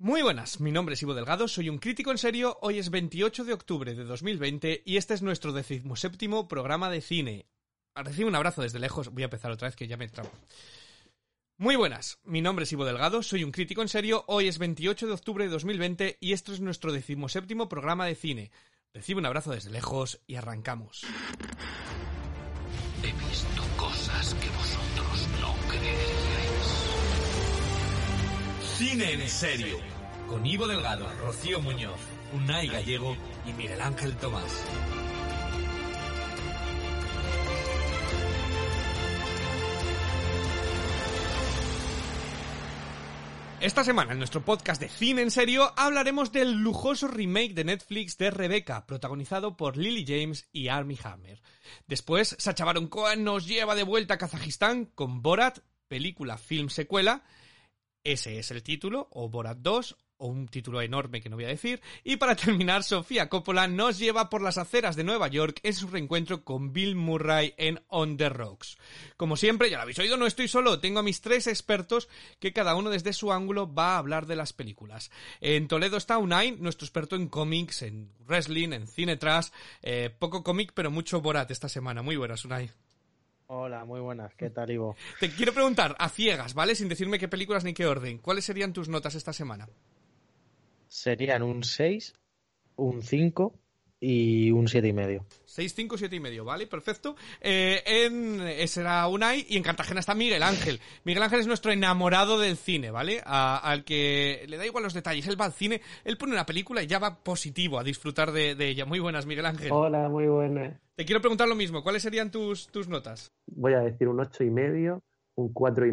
Muy buenas, mi nombre es Ivo Delgado, soy un crítico en serio, hoy es 28 de octubre de 2020 y este es nuestro decimoséptimo programa de cine. Recibe un abrazo desde lejos, voy a empezar otra vez que ya me entraba. Muy buenas, mi nombre es Ivo Delgado, soy un crítico en serio, hoy es 28 de octubre de 2020 y este es nuestro decimoséptimo programa de cine. Recibe un abrazo desde lejos y arrancamos. He visto cosas que vosotros Cine en serio. Con Ivo Delgado, Rocío Muñoz, Unai Gallego y Miguel Ángel Tomás. Esta semana en nuestro podcast de Cine en Serio hablaremos del lujoso remake de Netflix de Rebecca, protagonizado por Lily James y Armie Hammer. Después, Sacha Baron Cohen nos lleva de vuelta a Kazajistán con Borat, película film secuela, ese es el título, o Borat 2, o un título enorme que no voy a decir. Y para terminar, Sofía Coppola nos lleva por las aceras de Nueva York en su reencuentro con Bill Murray en On the Rocks. Como siempre, ya lo habéis oído, no estoy solo, tengo a mis tres expertos que cada uno desde su ángulo va a hablar de las películas. En Toledo está Unai, nuestro experto en cómics, en wrestling, en cine trash, eh, poco cómic pero mucho Borat esta semana. Muy buenas, Unai. Hola, muy buenas. ¿Qué tal, Ivo? Te quiero preguntar, a ciegas, ¿vale? Sin decirme qué películas ni qué orden. ¿Cuáles serían tus notas esta semana? Serían un 6, un 5 y un 7 y medio. 6, 5, 7 y medio, ¿vale? Perfecto. Eh, en, eh, será Unai y en Cartagena está Miguel Ángel. Miguel Ángel es nuestro enamorado del cine, ¿vale? A- al que le da igual los detalles. Él va al cine, él pone una película y ya va positivo a disfrutar de, de ella. Muy buenas, Miguel Ángel. Hola, muy buenas. Te quiero preguntar lo mismo. ¿Cuáles serían tus, tus notas? Voy a decir un ocho y medio, un cuatro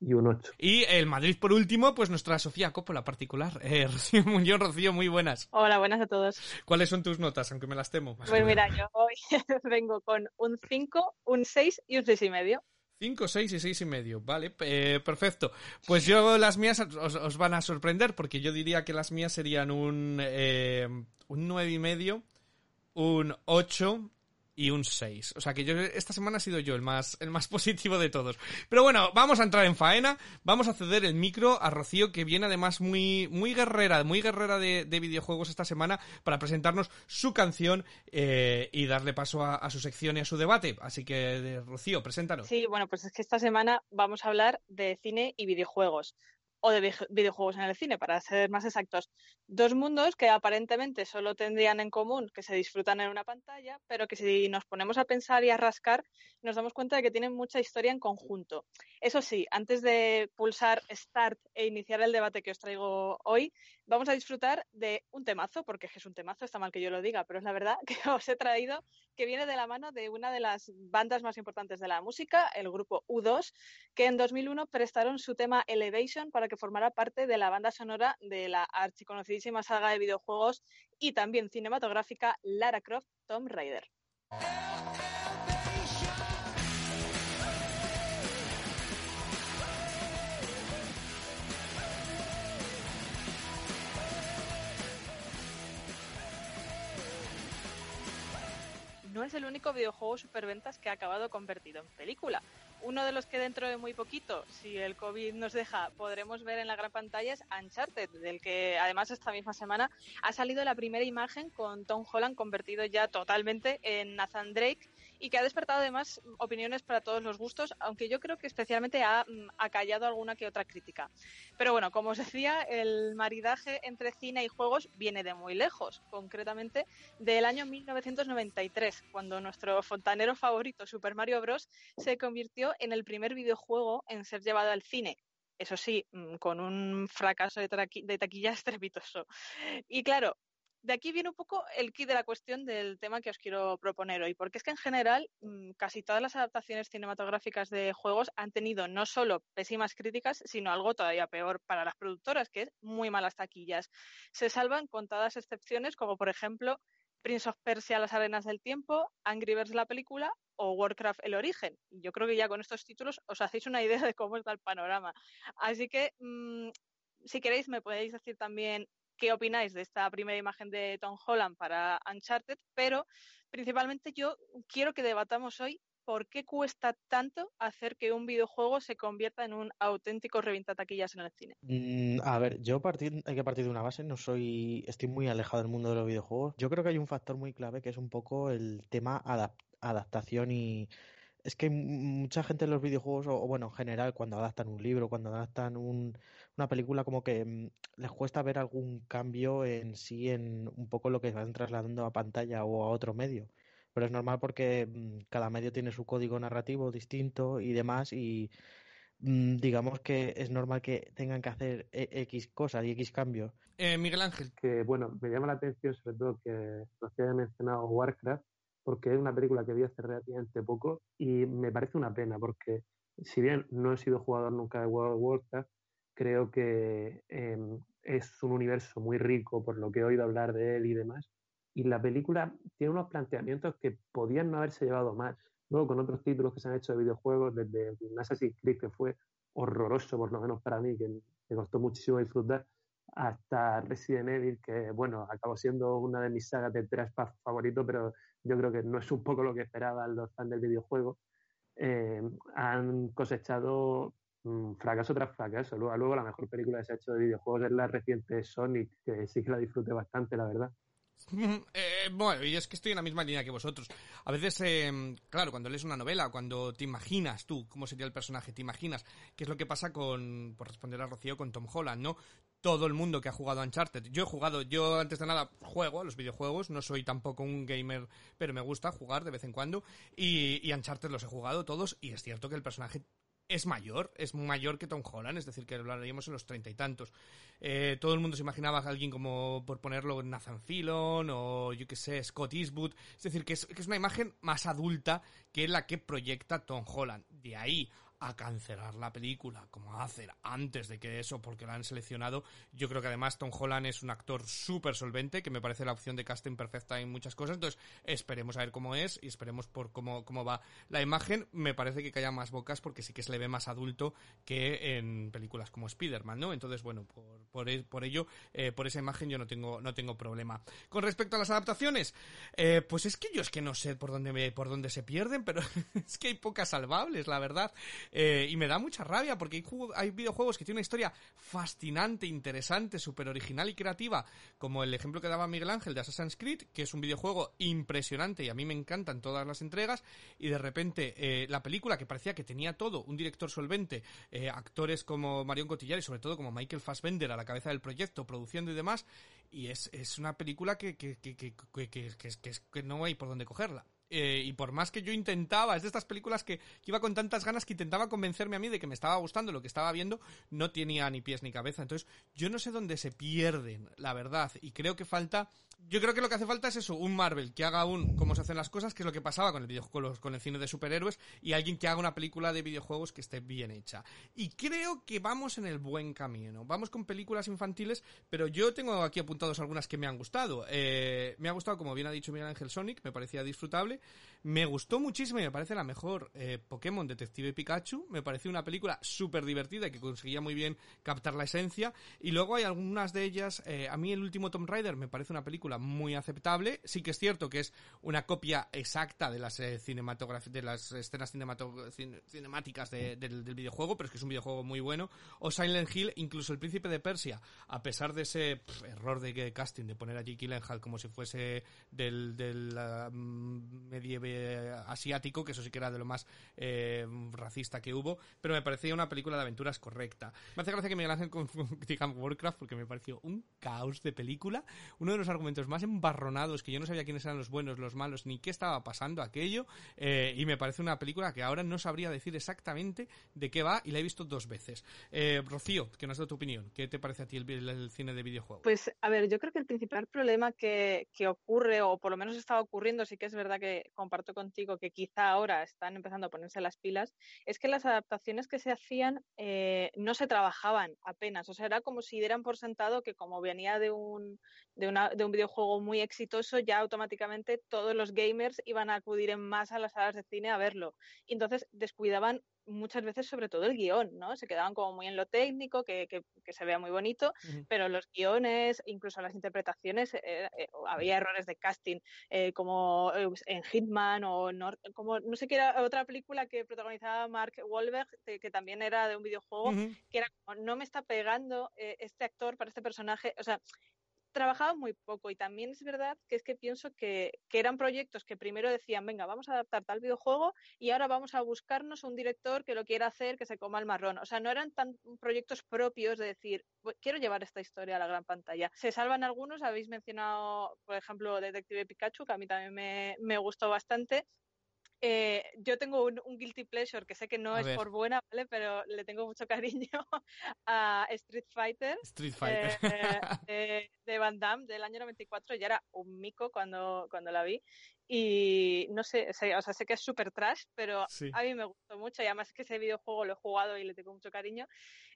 y un 8. Y el Madrid, por último, pues nuestra Sofía Coppola particular. Eh, Rocío Muñoz, Rocío, muy buenas. Hola, buenas a todos. ¿Cuáles son tus notas? Aunque me las temo. Pues mira, yo hoy vengo con un 5, un 6 y un 6 y medio. 5, 6 y 6 y medio, vale, eh, perfecto. Pues yo las mías os, os van a sorprender porque yo diría que las mías serían un, eh, un 9 y medio, un 8 y un 6. O sea que yo esta semana he sido yo el más, el más positivo de todos. Pero bueno, vamos a entrar en faena, vamos a ceder el micro a Rocío que viene además muy, muy guerrera, muy guerrera de, de videojuegos esta semana para presentarnos su canción eh, y darle paso a, su sección y a su debate. Así que, de- Rocío, preséntanos. Sí, bueno, pues es que esta semana vamos a hablar de cine y videojuegos. O de videojuegos en el cine, para ser más exactos. Dos mundos que aparentemente solo tendrían en común que se disfrutan en una pantalla, pero que si nos ponemos a pensar y a rascar, nos damos cuenta de que tienen mucha historia en conjunto. Eso sí, antes de pulsar Start e iniciar el debate que os traigo hoy, vamos a disfrutar de un temazo, porque es un temazo, está mal que yo lo diga, pero es la verdad que os he traído, que viene de la mano de una de las bandas más importantes de la música, el grupo U2, que en 2001 prestaron su tema Elevation para que formara parte de la banda sonora de la archiconocidísima saga de videojuegos y también cinematográfica Lara Croft Tomb Raider. Es el único videojuego superventas que ha acabado convertido en película. Uno de los que dentro de muy poquito, si el COVID nos deja, podremos ver en la gran pantalla es Uncharted, del que además esta misma semana ha salido la primera imagen con Tom Holland convertido ya totalmente en Nathan Drake y que ha despertado además opiniones para todos los gustos, aunque yo creo que especialmente ha mm, acallado alguna que otra crítica. Pero bueno, como os decía, el maridaje entre cine y juegos viene de muy lejos, concretamente del año 1993, cuando nuestro fontanero favorito, Super Mario Bros., se convirtió en el primer videojuego en ser llevado al cine. Eso sí, mm, con un fracaso de, de taquilla estrepitoso. Y claro, de aquí viene un poco el kit de la cuestión del tema que os quiero proponer hoy, porque es que en general mm, casi todas las adaptaciones cinematográficas de juegos han tenido no solo pésimas críticas, sino algo todavía peor para las productoras, que es muy malas taquillas. Se salvan contadas excepciones, como por ejemplo Prince of Persia, Las Arenas del Tiempo, Angry Birds la película o Warcraft El Origen. Yo creo que ya con estos títulos os hacéis una idea de cómo está el panorama. Así que, mm, si queréis, me podéis decir también qué opináis de esta primera imagen de Tom Holland para Uncharted, pero principalmente yo quiero que debatamos hoy por qué cuesta tanto hacer que un videojuego se convierta en un auténtico reventataquillas en el cine. Mm, a ver, yo partir, hay que partir de una base, no soy, estoy muy alejado del mundo de los videojuegos. Yo creo que hay un factor muy clave que es un poco el tema adaptación y es que mucha gente en los videojuegos, o, bueno, en general, cuando adaptan un libro, cuando adaptan una película, como que mm, les cuesta ver algún cambio en sí, en un poco lo que van trasladando a pantalla o a otro medio. Pero es normal porque mm, cada medio tiene su código narrativo distinto y demás, y mm, digamos que es normal que tengan que hacer e, X cosas y X cambios. Eh, Miguel Ángel. Que bueno, me llama la atención sobre todo que no se haya mencionado Warcraft, porque es una película que vi hace relativamente poco y me parece una pena porque si bien no he sido jugador nunca de World of Warcraft, creo que em, es un universo muy rico por lo que he oído hablar de él y demás. Y la película tiene unos planteamientos que podían no haberse llevado mal. Luego con otros títulos que se han hecho de videojuegos, desde Assassin's Creed, que fue horroroso, por lo menos para mí, que me costó muchísimo disfrutar, hasta Resident Evil, que bueno, acabó siendo una de mis sagas de Traspass favorito, pero yo creo que no es un poco lo que esperaban los fans del videojuego. Eh, han cosechado fracaso tras fracaso. Luego, la mejor película que se ha hecho de videojuegos es la reciente Sonic, que sí que la disfruté bastante, la verdad. Eh, bueno, y es que estoy en la misma línea que vosotros. A veces, eh, claro, cuando lees una novela, cuando te imaginas tú cómo sería el personaje, te imaginas qué es lo que pasa con, por responder a Rocío, con Tom Holland, ¿no? Todo el mundo que ha jugado Uncharted. Yo he jugado, yo antes de nada juego a los videojuegos, no soy tampoco un gamer, pero me gusta jugar de vez en cuando. Y, y Uncharted los he jugado todos, y es cierto que el personaje es mayor, es mayor que Tom Holland, es decir, que lo haríamos en los treinta y tantos. Eh, todo el mundo se imaginaba a alguien como, por ponerlo, Nathan Fillon o yo que sé, Scott Eastwood. Es decir, que es, que es una imagen más adulta que la que proyecta Tom Holland. De ahí a cancelar la película, como hacer antes de que eso, porque la han seleccionado. Yo creo que además Tom Holland es un actor súper solvente, que me parece la opción de casting perfecta en muchas cosas. Entonces, esperemos a ver cómo es y esperemos por cómo, cómo va la imagen. Me parece que calla más bocas porque sí que se le ve más adulto que en películas como Spider-Man, ¿no? Entonces, bueno, por, por, e, ello, eh, por esa imagen yo no tengo, no tengo problema. Con respecto a las adaptaciones, eh, pues es que yo es que no sé por dónde, por dónde se pierden, pero es que hay pocas salvables, la verdad. Eh, y me da mucha rabia porque hay, videojuegos que tienen una historia fascinante, interesante, súper original y creativa, como el ejemplo que daba Miguel Ángel de Assassin's Creed, que es un videojuego impresionante y a mí me encantan todas las entregas, y de repente eh, la película que parecía que tenía todo, un director solvente, eh, actores como Marion Cotillard y sobre todo como Michael Fassbender a la cabeza del proyecto, produciendo y demás, y es, es una película que, que, que, que, que no hay por dónde cogerla. Eh, y por más que yo intentaba, es de estas películas que, iba con tantas ganas que intentaba convencerme a mí de que me estaba gustando lo que estaba viendo, no tenía ni pies ni cabeza. Entonces, yo no sé dónde se pierden, la verdad. Y creo que falta, yo creo que lo que hace falta es eso, un Marvel que haga un cómo se hacen las cosas, que es lo que pasaba con el videojuego, con el cine de superhéroes, y alguien que haga una película de videojuegos que esté bien hecha. Y creo que vamos en el buen camino. Vamos con películas infantiles, pero yo tengo aquí apuntados algunas que me han gustado. Eh, me ha gustado, como bien ha dicho Miguel Ángel Sonic, me parecía disfrutable. Me gustó muchísimo y me parece la mejor eh, Pokémon Detective Pikachu. Me pareció una película súper divertida que conseguía muy bien captar la esencia. Y luego hay algunas de ellas. Eh, a mí el último Tomb Raider me parece una película muy aceptable. Sí que es cierto que es una copia exacta de las eh, de las escenas cinemáticas del, videojuego, pero es que es un videojuego muy bueno. O Silent Hill, incluso El Príncipe de Persia, a pesar de ese error de casting de poner a Jake Gyllenhaal como si fuese del, del medieve asiático, que eso sí que era de lo más eh, racista que hubo, pero me parecía una película de aventuras correcta. Me hace gracia que Miguel Ángel con Warcraft porque me pareció un caos de película, uno de los argumentos más embarronados que yo no sabía quiénes eran los buenos, los malos, ni qué estaba pasando aquello, eh, y me parece una película que ahora no sabría decir exactamente de qué va y la he visto dos veces. Eh, Rocío, que nos da tu opinión, ¿qué te parece a ti el, cine de videojuegos? Pues a ver, yo creo que el principal problema que, que ocurre, o por lo menos está ocurriendo, sí que es verdad que comparto contigo que quizá ahora están empezando a ponerse las pilas, es que las adaptaciones que se hacían eh, no se trabajaban apenas. O sea, era como si dieran por sentado que como venía de un, de, una, de un videojuego muy exitoso, ya automáticamente todos los gamers iban a acudir en masa a las salas de cine a verlo. Y entonces descuidaban muchas veces sobre todo el guion, ¿no? Se quedaban como muy en lo técnico, que, que, se vea muy bonito, pero los guiones, incluso las interpretaciones, eh, eh, había errores de casting, eh, como en Hitman o no, como no sé qué era otra película que protagonizaba Mark Wahlberg, que, también era de un videojuego, que era como, no me está pegando este actor para este personaje, o sea, trabajaba muy poco y también es verdad que es que pienso que, eran proyectos que primero decían, venga, vamos a adaptar tal videojuego y ahora vamos a buscarnos un director que lo quiera hacer, que se coma el marrón. O sea, no eran tan proyectos propios de decir, quiero llevar esta historia a la gran pantalla. Se salvan algunos, habéis mencionado, por ejemplo, Detective Pikachu, que a mí también me gustó bastante, eh, yo tengo un, guilty pleasure que sé que no es por buena, ¿vale? Pero le tengo mucho cariño a Street Fighter. Street Fighter. Eh, de, Van Damme del año 94. Ya era un mico cuando, cuando la vi. Y no sé, o sea, sé que es súper trash, pero a mí me gustó mucho. Y además es que ese videojuego lo he jugado y le tengo mucho cariño.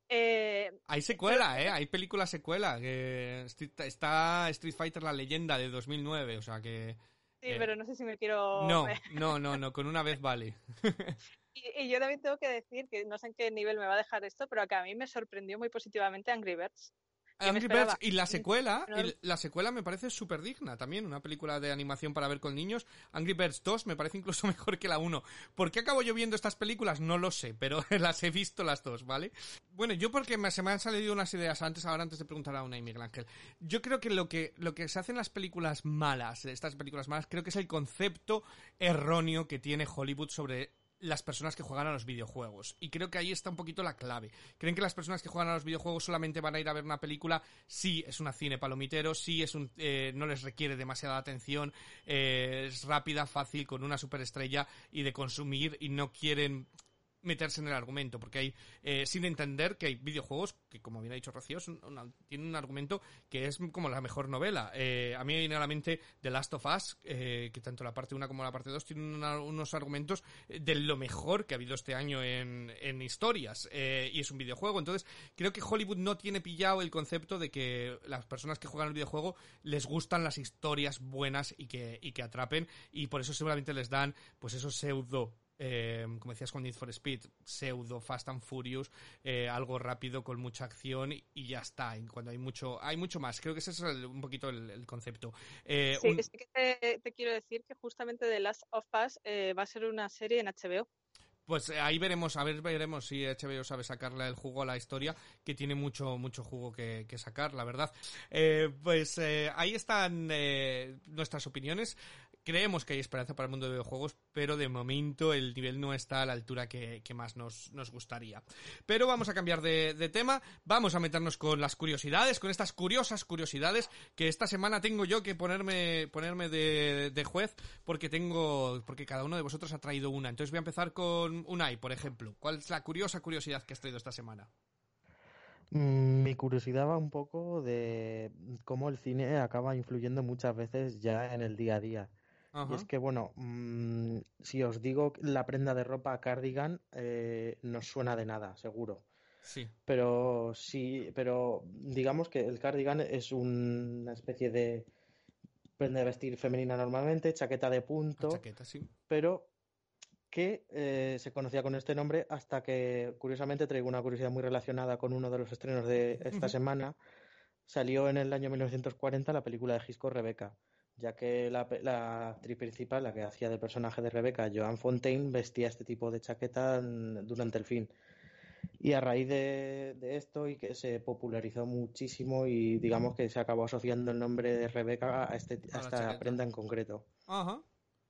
Eh, hay secuela, ¿eh? Hay película secuela. Que está Street Fighter, la leyenda de 2009. O sea que Sí, eh, pero no sé si me quiero... No, no, no, no, con una vez vale. y, yo también tengo que decir que no sé en qué nivel me va a dejar esto, pero que a mí me sorprendió muy positivamente Angry Birds. Angry Birds y la secuela, la secuela me parece súper digna también, una película de animación para ver con niños. Angry Birds 2 me parece incluso mejor que la 1. ¿Por qué acabo yo viendo estas películas? No lo sé, pero las he visto las dos, ¿vale? Bueno, yo porque se me han salido unas ideas antes, ahora antes de preguntar a una y Miguel Ángel. Yo creo que lo que, lo que se hace en las películas malas, estas películas malas, creo que es el concepto erróneo que tiene Hollywood sobre las personas que juegan a los videojuegos. Y creo que ahí está un poquito la clave. Creen que las personas que juegan a los videojuegos solamente van a ir a ver una película si es una cine palomitero, si es un, eh, no les requiere demasiada atención, eh, es rápida, fácil, con una superestrella y de consumir y no quieren meterse en el argumento, porque hay, eh, sin entender que hay videojuegos que, como bien ha dicho Rocío, tienen un argumento que es como la mejor novela. Eh, a mí me viene a la mente The Last of Us, eh, que tanto la parte 1 como la parte 2 tienen unos argumentos de lo mejor que ha habido este año en, en historias, y es un videojuego. Entonces, creo que Hollywood no tiene pillado el concepto de que las personas que juegan el videojuego les gustan las historias buenas y que, y que atrapen, y por eso seguramente les dan, pues esos pseudo eh, como decías con Need for Speed, pseudo Fast and Furious, eh, algo rápido con mucha acción y, ya está. Cuando hay mucho, hay mucho más. Creo que ese es un poquito el, concepto. Eh, sí, es que te, quiero decir que justamente The Last of Us va a ser una serie en HBO. Pues ahí veremos, a ver, veremos si HBO sabe sacarle el jugo a la historia, que tiene mucho, mucho jugo que, sacar, la verdad. pues ahí están nuestras opiniones creemos que hay esperanza para el mundo de videojuegos, pero de momento el nivel no está a la altura que, más nos, gustaría. Pero vamos a cambiar de, tema, vamos a meternos con las curiosidades, con estas curiosas curiosidades que esta semana tengo yo que ponerme, ponerme de, de juez porque tengo, porque cada uno de vosotros ha traído una. Entonces voy a empezar con Unai, por ejemplo. ¿Cuál es la curiosa curiosidad que has traído esta semana? Mm, mi curiosidad va un poco de cómo el cine acaba influyendo muchas veces ya en el día a día. Y es que, bueno, mm, si os digo la prenda de ropa cardigan, eh, no suena de nada, seguro. Sí. Pero sí, pero digamos que el cardigan es una especie de prenda de vestir femenina normalmente, chaqueta de punto. chaqueta, sí. Pero que eh, se conocía con este nombre hasta que, curiosamente, traigo una curiosidad muy relacionada con uno de los estrenos de esta semana. Salió en el año 1940 la película de Gisco Rebeca ya que la, actriz principal, la que hacía del personaje de Rebeca, Joan Fontaine, vestía este tipo de chaqueta durante el film. Y a raíz de, esto y que se popularizó muchísimo y digamos que se acabó asociando el nombre de Rebeca a, este, esta prenda en concreto. Ajá.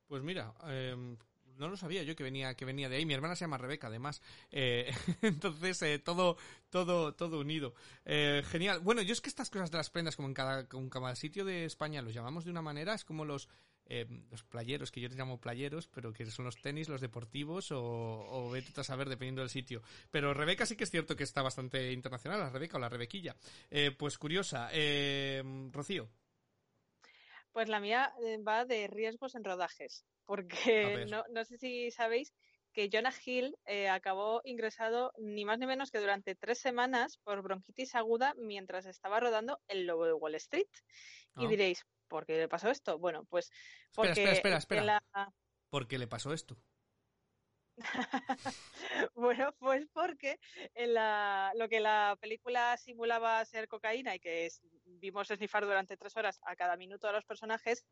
Pues mira, eh, no lo sabía yo que venía que venía de ahí. Mi hermana se llama Rebeca, además. Eh, entonces, eh, todo, todo, todo unido. Eh, genial. Bueno, yo es que estas cosas de las prendas, como en cada, en cada sitio de España los llamamos de una manera, es como los, eh, los playeros, que yo les llamo playeros, pero que son los tenis, los deportivos, o, o vete a saber dependiendo del sitio. Pero Rebeca sí que es cierto que está bastante internacional, la Rebeca o la Rebequilla. Eh, pues curiosa. Rocío. Pues la mía eh, va de riesgos en rodajes, porque no, no sé si sabéis que Jonah Hill eh, acabó ingresado ni más ni menos que durante tres semanas por bronquitis aguda mientras estaba rodando El Lobo de Wall Street. Y Ah. diréis, ¿por qué le pasó esto? Bueno, pues porque espera, espera, espera. la- ¿Por qué le pasó esto? Bueno, pues porque en la, lo que la película simulaba ser cocaína y que es- vimos esnifar durante tres horas a cada minuto a los personajes,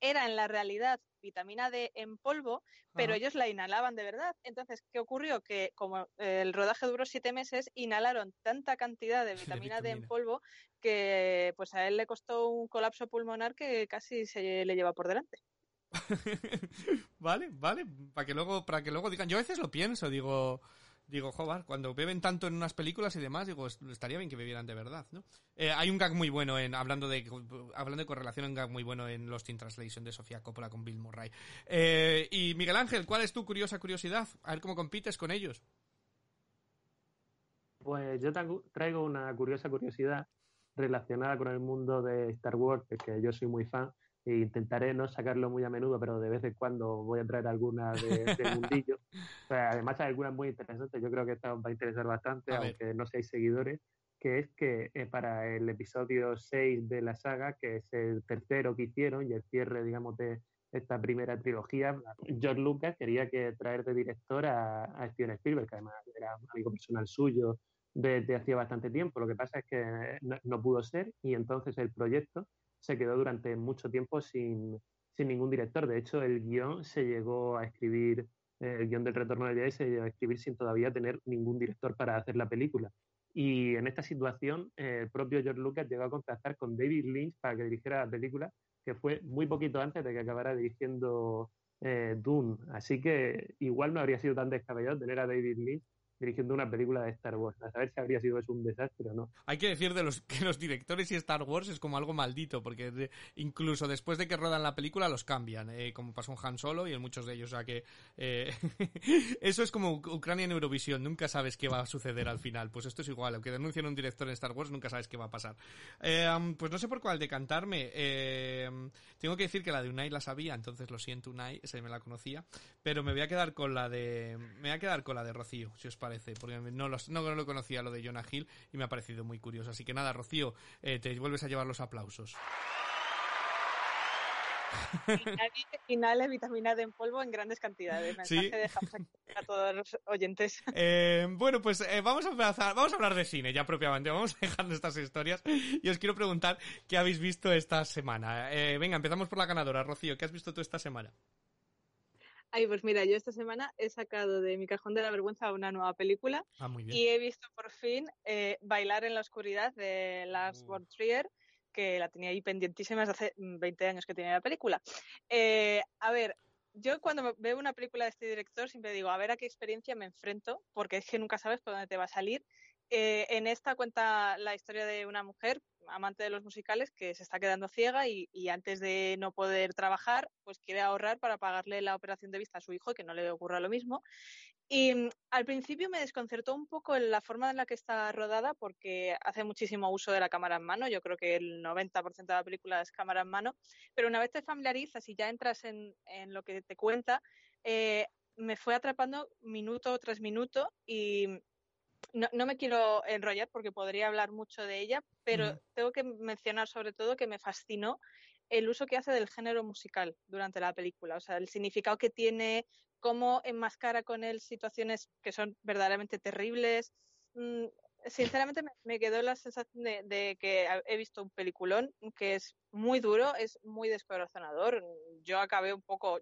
era en la realidad vitamina D en polvo, pero Ajá. ellos la inhalaban de verdad. Entonces, ¿qué ocurrió? Que como eh, el rodaje duró siete meses, inhalaron tanta cantidad de De vitamina D en vitamina. polvo que pues a él le costó un colapso pulmonar que casi se le lleva por delante. vale, vale, para que luego, para que luego digan. Yo a veces lo pienso, digo, digo, joder, cuando beben tanto en unas películas y demás, digo, es- estaría bien que bebieran de verdad, ¿no? Eh, hay un gag muy bueno en, hablando de, hablando de correlación, un gag muy bueno en Lost in Translation de Sofía Coppola con Bill Murray. Eh, y Miguel Ángel, ¿cuál es tu curiosa curiosidad? A ver cómo compites con ellos. Pues yo traigo- una curiosa curiosidad relacionada con el mundo de Star Wars, que yo soy muy fan, e intentaré no sacarlo muy a menudo, pero de vez en cuando voy a traer alguna de, de mundillo. O sea, además hay algunas muy interesantes, yo creo que esta os va a interesar bastante, A ver. aunque no seáis seguidores, que es que eh, para el episodio 6 de la saga, que es el tercero que hicieron y el cierre, digamos, de esta primera trilogía, George Lucas quería que traer de director a, a Steven Spielberg, que además era un amigo personal suyo desde hacía bastante tiempo. Lo que pasa es que no, no pudo ser y entonces el proyecto se quedó durante mucho tiempo sin, sin ningún director. De hecho, el guion se llegó a escribir, eh, el guion del Retorno de Jedi se llegó a escribir sin todavía tener ningún director para hacer la película. Y en esta situación, eh, el propio George Lucas llegó a contactar con David Lynch para que dirigiera la película, que fue muy poquito antes de que acabara dirigiendo eh, Dune. Así que igual no habría sido tan descabellado tener a David Lynch dirigiendo una película de Star Wars. A saber si habría sido eso un desastre o no. Hay que decir de los que los directores y Star Wars es como algo maldito, porque incluso después de que rodan la película los cambian, eh, como pasó en Han Solo y en muchos de ellos. O sea que eh, eso es como Uc- Ucrania en Eurovisión, nunca sabes qué va a suceder al final. Pues esto es igual, aunque denuncien un director en Star Wars, nunca sabes qué va a pasar. Eh, pues no sé por cuál decantarme. Eh, tengo que decir que la de Unai la sabía, entonces lo siento Unai, esa me la conocía, pero me voy a quedar con la de me voy a quedar con la de Rocío, si os porque no, los- no, lo conocía lo de Jonah Hill y me ha parecido muy curioso. Así que nada, Rocío, eh, te vuelves a llevar los aplausos. Inhale, inhale vitamina D en polvo en grandes cantidades. Sí. A todos los oyentes. Eh, bueno, pues eh, vamos a empezar, vamos a hablar de cine ya propiamente, vamos dejando estas historias y os quiero preguntar qué habéis visto esta semana. Eh, venga, empezamos por la ganadora, Rocío, ¿qué has visto tú esta semana? Ay, pues mira, yo esta semana he sacado de mi cajón de la vergüenza una nueva película Ah, muy bien. y he visto por fin eh, Bailar en la oscuridad de Lars Uh. von Trier, que la tenía ahí pendientísima desde hace mm, 20 años que tenía la película. Eh, a ver, yo cuando veo una película de este director siempre digo, a ver a qué experiencia me enfrento, porque es que nunca sabes por dónde te va a salir. Eh, en esta cuenta la historia de una mujer amante de los musicales que se está quedando ciega y, antes de no poder trabajar, pues quiere ahorrar para pagarle la operación de vista a su hijo y que no le ocurra lo mismo. Y mm, al principio me desconcertó un poco la forma en la que está rodada porque hace muchísimo uso de la cámara en mano. Yo creo que el 90% de la película es cámara en mano. Pero una vez te familiarizas y ya entras en, en lo que te cuenta, eh, me fue atrapando minuto tras minuto y no, no me quiero enrollar porque podría hablar mucho de ella, pero tengo que mencionar sobre todo que me fascinó el uso que hace del género musical durante la película, o sea, el significado que tiene, cómo enmascara con él situaciones que son verdaderamente terribles. Mm, sinceramente me, me quedó la sensación de, de que he visto un peliculón que es muy duro, es muy descorazonador. Yo acabé un poco,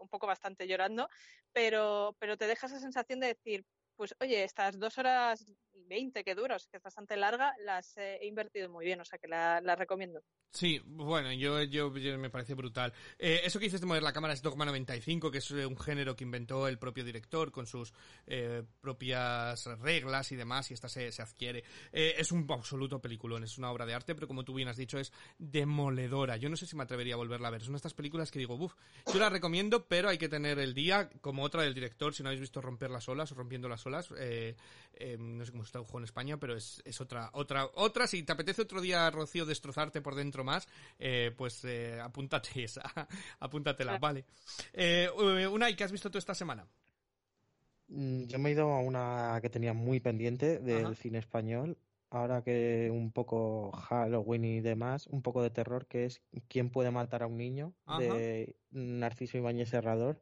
un poco bastante llorando, pero, pero te deja esa sensación de decir, pues oye, estas dos horas 20 que dura, que es bastante larga, las he invertido muy bien, o sea que la, recomiendo. Sí, bueno, yo, yo, me parece brutal. Eh, eso que dices de mover la cámara es Dogma 95, que es eh, un género que inventó el propio director con sus eh, propias reglas y demás, y esta se, se adquiere. Es un absoluto peliculón, es una obra de arte, pero como tú bien has dicho, es demoledora. Yo no sé si me atrevería a volverla a ver. Son estas películas que digo, uff, yo la recomiendo, pero hay que tener el día, como otra del director, si no habéis visto Romper las olas o Rompiendo las olas, no sé cómo en España, pero es, es otra, otra, otra, si te apetece otro día, Rocío, destrozarte por dentro más, eh, pues eh, apúntate esa, apúntatela, vale. Eh, Unai, ¿qué has visto tú esta semana? Mm, Yo me he ido a una que tenía muy pendiente del Ajá. cine español, ahora que un poco Halloween y demás, un poco de terror, que es ¿Quién puede matar a un niño? Ajá. de Narciso Ibáñez Serrador.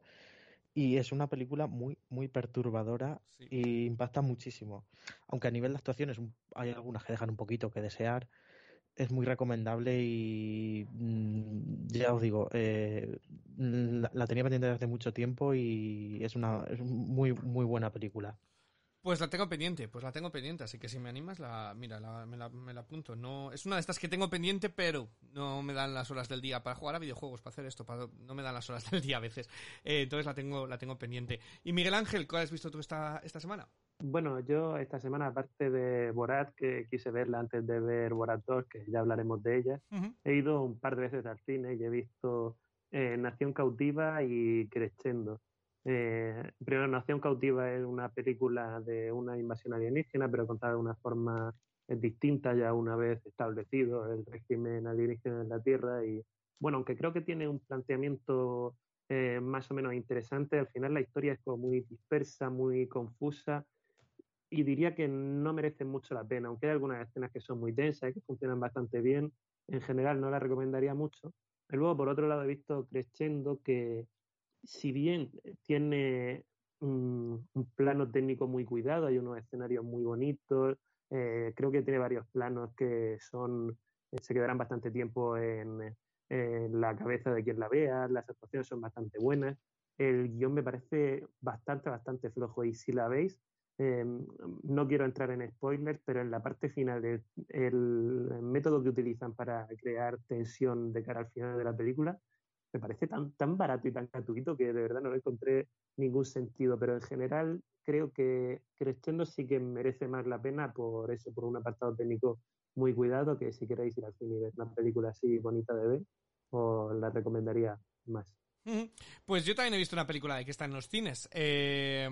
Y es una película muy, muy perturbadora Sí. y impacta muchísimo. Aunque a nivel de actuaciones hay algunas que dejan un poquito que desear, es muy recomendable y mm, ya os digo, eh, la, la tenía pendiente desde hace mucho tiempo y es una es muy, muy buena película. Pues la tengo pendiente, pues la tengo pendiente, así que si me animas, la, mira, la- me, la, me la apunto. No, es una de estas que tengo pendiente, pero no me dan las horas del día para jugar a videojuegos, para hacer esto, para, no me dan las horas del día a veces. Eh, entonces la tengo, la tengo pendiente. Y Miguel Ángel, ¿cuál has visto tú esta, esta semana? Bueno, yo esta semana, aparte de Borat, que quise verla antes de ver Borat 2, que ya hablaremos de ella, he ido un par de veces al cine y he visto eh, Nación Cautiva y Crescendo. Eh, primero, Nación Cautiva es una película de una invasión alienígena, pero contada de una forma eh, distinta ya una vez establecido el régimen alienígena en la Tierra. Y bueno, aunque creo que tiene un planteamiento eh, más o menos interesante, al final la historia es muy dispersa, muy confusa y diría que no merecen mucho la pena, aunque hay algunas escenas que son muy tensas y que funcionan bastante bien. En general no la recomendaría mucho. Y luego, por otro lado, he visto Crescendo que, si bien tiene un, plano técnico muy cuidado, hay unos escenarios muy bonitos, eh, creo que tiene varios planos que son eh, se quedarán bastante tiempo en, en la cabeza de quien la vea, las actuaciones son bastante buenas, el guion me parece bastante, bastante flojo y si la veis, eh, no quiero entrar en spoilers, pero en la parte final, el, el método que utilizan para crear tensión de cara al final de la película, me parece tan, tan barato y tan gratuito que de verdad no le encontré ningún sentido, pero en general creo que Crescendo sí que merece más la pena por eso, por un apartado técnico muy cuidado, que si queréis ir al cine y ver una película así bonita de ver, os la recomendaría más. Pues yo también he visto una película de que está en los cines. Eh,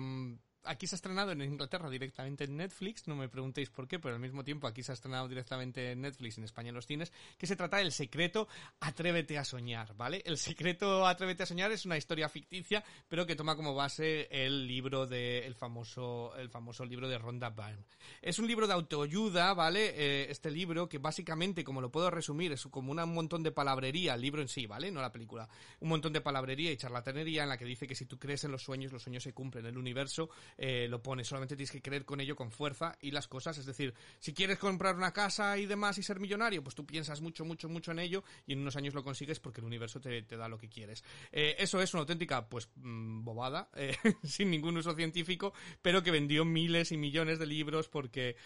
aquí se ha estrenado en Inglaterra directamente en Netflix, no me preguntéis por qué, pero al mismo tiempo aquí se ha estrenado directamente en Netflix en España en los cines, que se trata del secreto Atrévete a soñar, ¿vale? El secreto Atrévete a soñar es una historia ficticia, pero que toma como base el libro de el famoso el famoso libro de Rhonda Byrne. Es un libro de autoayuda, ¿vale? Eh, este libro que básicamente, como lo puedo resumir, es como un montón de palabrería, el libro en sí, ¿vale? No la película. Un montón de palabrería y charlatanería en la que dice que si tú crees en los sueños, los sueños se cumplen. El universo eh, lo pone, solamente tienes que creer con ello con fuerza y las cosas. Es decir, si quieres comprar una casa y demás y ser millonario, pues tú piensas mucho, mucho, mucho en ello y en unos años lo consigues porque el universo te, te da lo que quieres. Eh, eso es una auténtica, pues, mm, bobada, eh, sin ningún uso científico, pero que vendió miles y millones de libros porque,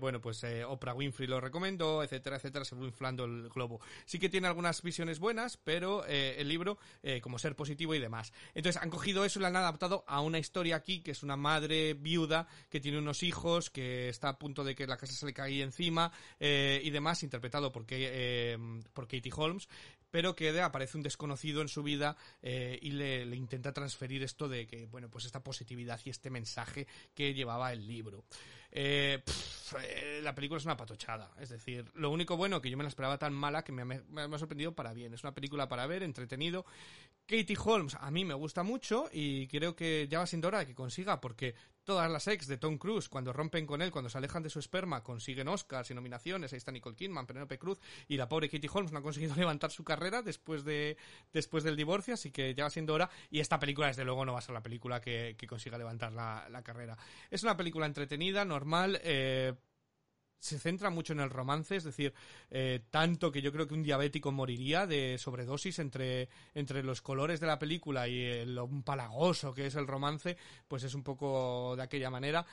bueno, pues Oprah Winfrey lo recomendó, etcétera, etcétera, se fue inflando el globo. Sí que tiene algunas visiones buenas, pero el libro, como ser positivo y demás. Entonces han cogido eso y lo han adaptado a una historia aquí, que es una madre viuda que tiene unos hijos, que está a punto de que la casa se le caiga encima eh, y demás, interpretado por, eh, por Katie Holmes, pero que aparece un desconocido en su vida eh, y le, intenta transferir esto de que, bueno, pues esta positividad y este mensaje que llevaba el libro. Eh, eh, la película es una patochada, es decir, lo único bueno que yo me la esperaba tan mala que me, me- me ha sorprendido para bien. Es una película para ver, entretenido. Katie Holmes a mí me gusta mucho y creo que ya va siendo hora de que consiga, porque todas las ex de Tom Cruise, cuando rompen con él, cuando se alejan de su esperma, consiguen Oscars y nominaciones. Ahí está Nicole Kidman, Penelope Cruz y la pobre Katie Holmes no ha conseguido levantar su carrera después de después del divorcio, así que ya va siendo hora. Y esta película, desde luego, no va a ser la película que, que consiga levantar la, la carrera. Es una película entretenida, normal. Eh, se centra mucho en el romance, es decir, eh, tanto que yo creo que un diabético moriría de sobredosis entre, entre los colores de la película y el, lo empalagoso que es el romance, pues es un poco de aquella manera.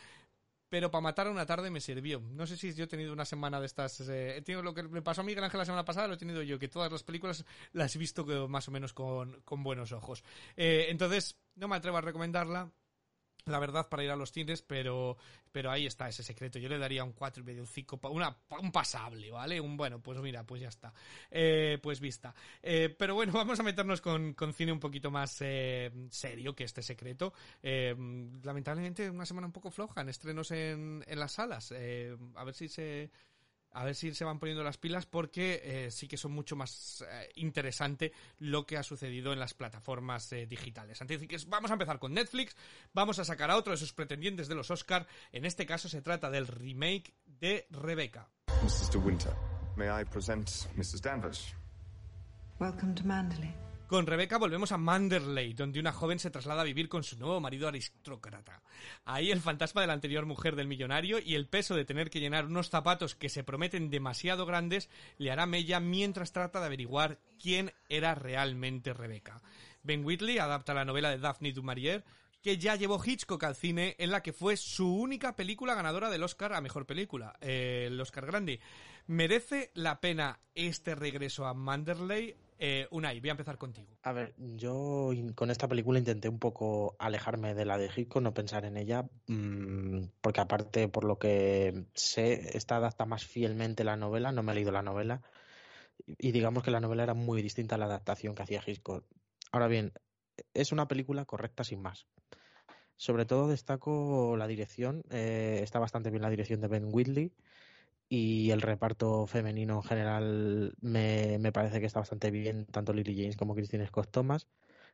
pero para matar a una tarde me sirvió. No sé si yo he tenido una semana de estas... Eh, lo que me pasó a Miguel Ángel la semana pasada, lo he tenido yo, que todas las películas las he visto más o menos con, con buenos ojos. Eh, entonces, no me atrevo a recomendarla, la verdad, para ir a los cines, pero, pero ahí está ese secreto. Yo le daría un 4 y medio, un 5, una, un pasable, ¿vale? Un bueno, pues mira, pues ya está. Eh, pues vista. Eh, pero bueno, vamos a meternos con, con cine un poquito más eh, serio que este secreto. Eh, lamentablemente, una semana un poco floja en estrenos en, en las salas. A ver si se a ver si se van poniendo las pilas porque eh, sí que son mucho más eh, interesante lo que ha sucedido en las plataformas eh, digitales. Antes que vamos a empezar con Netflix, vamos a sacar a otro de sus pretendientes de los Oscar. En este caso se trata del remake de Rebecca. Mrs. De Winter, may I present Mrs. Danvers? Welcome to Mandalay. Con Rebeca volvemos a Manderley, donde una joven se traslada a vivir con su nuevo marido aristócrata. Ahí el fantasma de la anterior mujer del millonario y el peso de tener que llenar unos zapatos que se prometen demasiado grandes le hará mella mientras trata de averiguar quién era realmente Rebeca. Ben Whitley adapta la novela de Daphne du Maurier, que ya llevó Hitchcock al cine, en la que fue su única película ganadora del Oscar a Mejor Película, eh, el Oscar Grande. ¿Merece la pena este regreso a Manderley eh, Unai, voy a empezar contigo. A ver, yo con esta película intenté un poco alejarme de la de Hitchcock, no pensar en ella, mmm, porque aparte, por lo que sé, esta adapta más fielmente la novela, no me he leído la novela, y digamos que la novela era muy distinta a la adaptación que hacía Hitchcock. Ahora bien, es una película correcta sin más. Sobre todo destaco la dirección, eh, está bastante bien la dirección de Ben Whitley y el reparto femenino en general me, me, parece que está bastante bien, tanto Lily James como Christine Scott Thomas.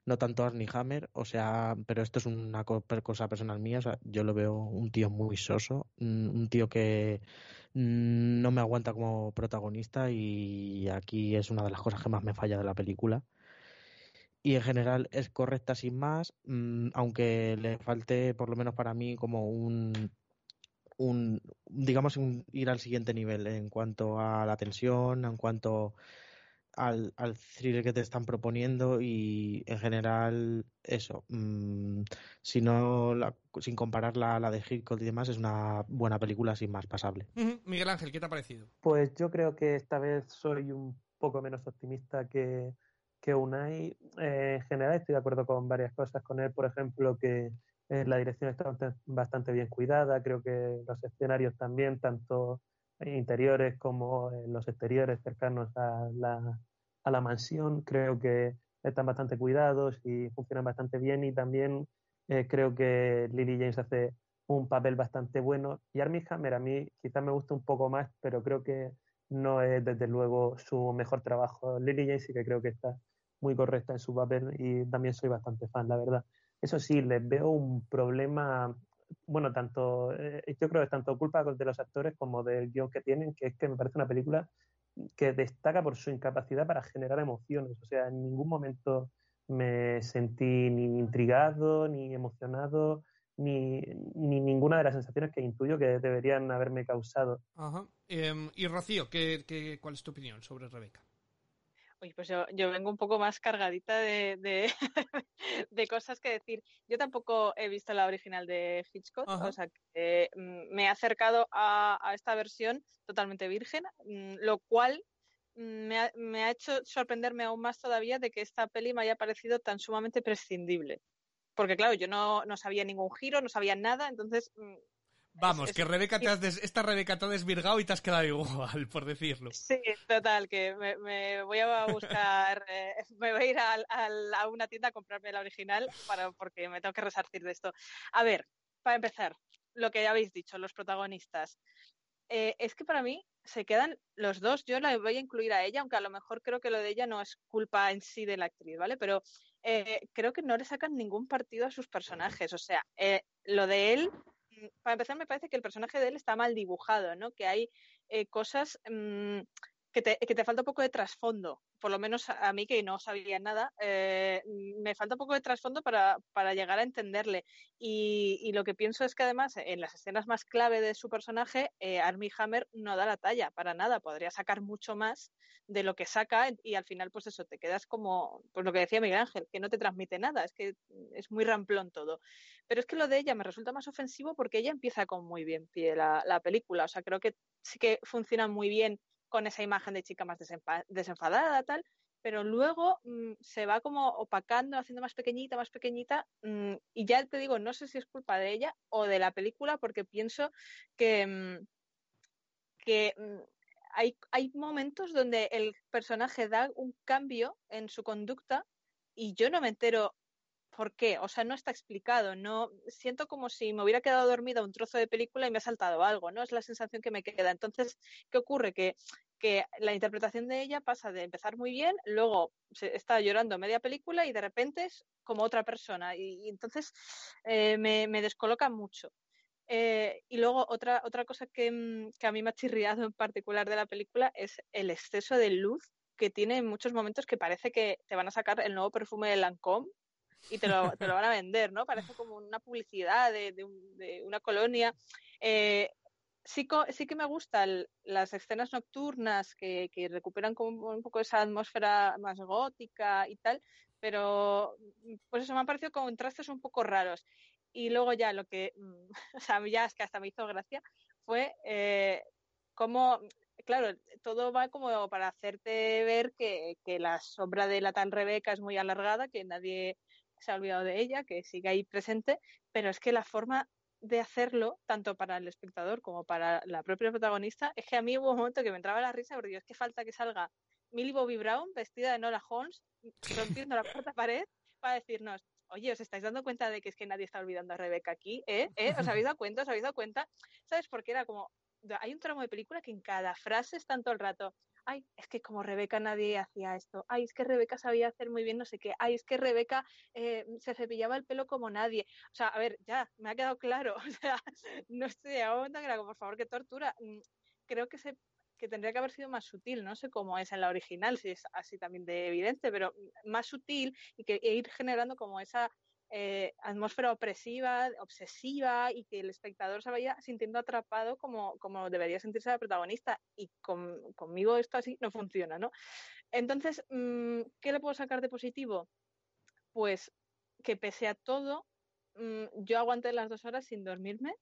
No tanto Arnie Hammer, o sea, pero esto es una cosa personal mía, o sea, yo lo veo un tío muy soso, un tío que no me aguanta como protagonista y aquí es una de las cosas que más me falla de la película. Y en general es correcta sin más, mm, aunque le falte, por lo menos para mí, como un un, digamos, un, ir al siguiente nivel en cuanto a la tensión, en cuanto al, al thriller que te están proponiendo y en general eso, mmm, si no, la, sin compararla a la de Hitchcock y demás, es una buena película sin más pasable. Uh -huh. Miguel Ángel, ¿qué te ha parecido? Pues yo creo que esta vez soy un poco menos optimista que, que Unai. Eh, en general estoy de acuerdo con varias cosas con él, por ejemplo, que eh, la dirección está bastante bien cuidada, creo que los escenarios también, tanto interiores como los exteriores cercanos a la, a la mansión, creo que están bastante cuidados y funcionan bastante bien y también eh, creo que Lily James hace un papel bastante bueno y Armie Hammer a mí quizás me gusta un poco más, pero creo que no es desde luego su mejor trabajo. Lily James sí que creo que está muy correcta en su papel y también soy bastante fan, la verdad. Eso sí, les veo un problema, bueno, tanto, eh, yo creo que es tanto culpa de los actores como del guion que tienen, que es que me parece una película que destaca por su incapacidad para generar emociones. O sea, en ningún momento me sentí ni intrigado, ni emocionado, ni, ni ninguna de las sensaciones que intuyo que deberían haberme causado. Eh, y Rocío, ¿qué, qué, cuál es tu opinión sobre Rebeca? Oye, pues yo, yo, vengo un poco más cargadita de, de, de, cosas que decir. Yo tampoco he visto la original de Hitchcock, Ajá. o sea que eh, me he acercado a, a, esta versión totalmente virgen, mm, lo cual mm, me ha, me ha, hecho sorprenderme aún más todavía de que esta peli me haya parecido tan sumamente prescindible. Porque claro, yo no, no sabía ningún giro, no sabía nada, entonces mm, Vamos, que Rebeca te has des, esta Rebeca te ha desvirgado y te has quedado igual, por decirlo. Sí, total, que me, me voy a buscar, eh, me voy a ir a, a, a, una tienda a comprarme la original para, porque me tengo que resarcir de esto. A ver, para empezar, lo que ya habéis dicho, los protagonistas. Eh, es que para mí se quedan los dos, yo la voy a incluir a ella, aunque a lo mejor creo que lo de ella no es culpa en sí de la actriz, ¿vale? Pero eh, creo que no le sacan ningún partido a sus personajes, o sea, lo de él para empezar, me parece que el personaje de él está mal dibujado, ¿no? Que hay eh, cosas mmm, que te, que te falta un poco de trasfondo, por lo menos a, mí que no sabía nada, eh, me falta un poco de trasfondo para, para llegar a entenderle. Y, y, lo que pienso es que además en las escenas más clave de su personaje, eh, Armie Hammer no da la talla para nada, podría sacar mucho más de lo que saca y al final pues eso, te quedas como, pues lo que decía Miguel Ángel, que no te transmite nada, es que es muy ramplón todo. Pero es que lo de ella me resulta más ofensivo porque ella empieza con muy bien pie la, la película, o sea, creo que sí que funciona muy bien con esa imagen de chica más desenfadada, tal, pero luego mmm, se va como opacando, haciendo más pequeñita, más pequeñita, mmm, y ya te digo, no sé si es culpa de ella o de la película, porque pienso que, mmm, que hay, hay momentos donde el personaje da un cambio en su conducta y yo no me entero por qué, o sea, no está explicado, no siento como si me hubiera quedado dormida un trozo de película y me ha saltado algo, ¿no? Es la sensación que me queda. Entonces, ¿qué ocurre? Que, que la interpretación de ella pasa de empezar muy bien, luego se está llorando media película y de repente es como otra persona y, entonces eh, me, descoloca mucho. Eh, y luego otra, otra cosa que, que a mí me ha chirriado en particular de la película es el exceso de luz que tiene en muchos momentos que parece que te van a sacar el nuevo perfume de Lancôme y te lo, te lo, van a vender, ¿no? Parece como una publicidad de una colonia. Eh, sí, sí, que me gustan las escenas nocturnas que, recuperan como un poco esa atmósfera más gótica y tal, pero pues eso me han parecido contrastes un poco raros. Y luego ya lo que, o sea, ya es que hasta me hizo gracia, fue eh, cómo claro, todo va como para hacerte ver que, que, la sombra de la tal Rebeca es muy alargada, que nadie se ha olvidado de ella, que sigue ahí presente, pero es que la forma de hacerlo, tanto para el espectador como para la propia protagonista, es que a mí hubo un momento que me entraba la risa porque digo, es que falta que salga Millie Bobby Brown vestida de Nora Holmes, rompiendo la cuarta pared para decirnos, oye, ¿os estáis dando cuenta de que es que nadie está olvidando a Rebeca aquí? ¿Eh? ¿Eh? ¿Os habéis dado cuenta? ¿Os habéis dado cuenta? ¿Sabes? Porque era como, hay un tramo de película que en cada frase está todo el rato, ay, es que como Rebeca nadie hacía esto, ay, es que Rebeca sabía hacer muy bien no sé qué, ay, es que Rebeca eh, se cepillaba el pelo como nadie. O sea, a ver, ya, me ha quedado claro. O sea, no sé, por favor, qué tortura. Mm, creo que se que tendría que haber sido más sutil, no sé cómo es en la original, si es así también de evidente, pero más sutil y que e ir generando como esa eh, atmósfera opresiva, obsesiva y que el espectador se vaya sintiendo atrapado como, como debería sentirse la protagonista. Y con, conmigo esto así no funciona, ¿no? Entonces, mmm, ¿qué le puedo sacar de positivo? Pues que pese a todo, mmm, yo aguanté las dos horas sin dormirme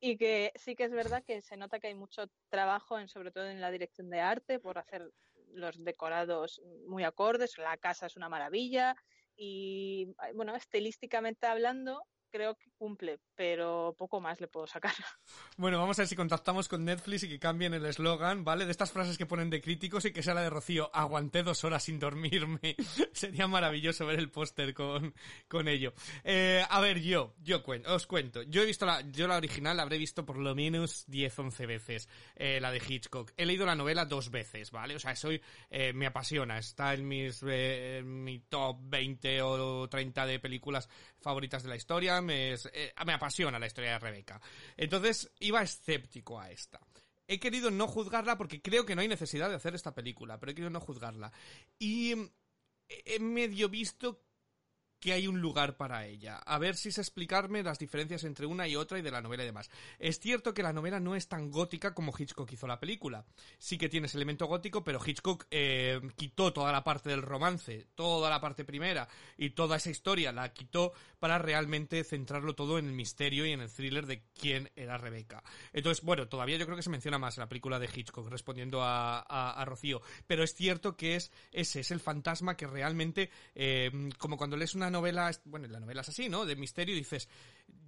y que sí que es verdad que se nota que hay mucho trabajo, en, sobre todo en la dirección de arte, por hacer los decorados muy acordes, la casa es una maravilla, y bueno, estilísticamente hablando, creo que cumple, pero poco más le puedo sacar. Bueno, vamos a ver si contactamos con Netflix y que cambien el eslogan, ¿vale? De estas frases que ponen de críticos y que sea la de Rocío, aguanté dos horas sin dormirme. Sería maravilloso ver el póster con, con ello. Eh, a ver, yo, yo cuento, os cuento. Yo he visto la, yo la original la habré visto por lo menos 10, 11 veces, eh, la de Hitchcock. He leído la novela dos veces, ¿vale? O sea, soy, eh, me apasiona, está en mis, eh, mi top 20 o 30 de películas favoritas de la historia, me, eh, me apasiona la historia de Rebeca. Entonces, iba escéptico a esta. He querido no juzgarla porque creo que no hay necesidad de hacer esta película, pero he querido no juzgarla. Y he medio visto que hay un lugar para ella. A ver si sé explicarme las diferencias entre una y otra y de la novela y demás. Es cierto que la novela no es tan gótica como Hitchcock hizo la película. Sí que tiene ese elemento gótico, pero Hitchcock eh, quitó toda la parte del romance, toda la parte primera y toda esa historia la quitó para realmente centrarlo todo en el misterio y en el thriller de quién era Rebeca. Entonces, bueno, todavía yo creo que se menciona más en la película de Hitchcock, respondiendo a, Rocío. Pero es cierto que es ese, es el fantasma que realmente, eh, como cuando lees una novela, bueno, la novela es así, ¿no? De misterio, dices,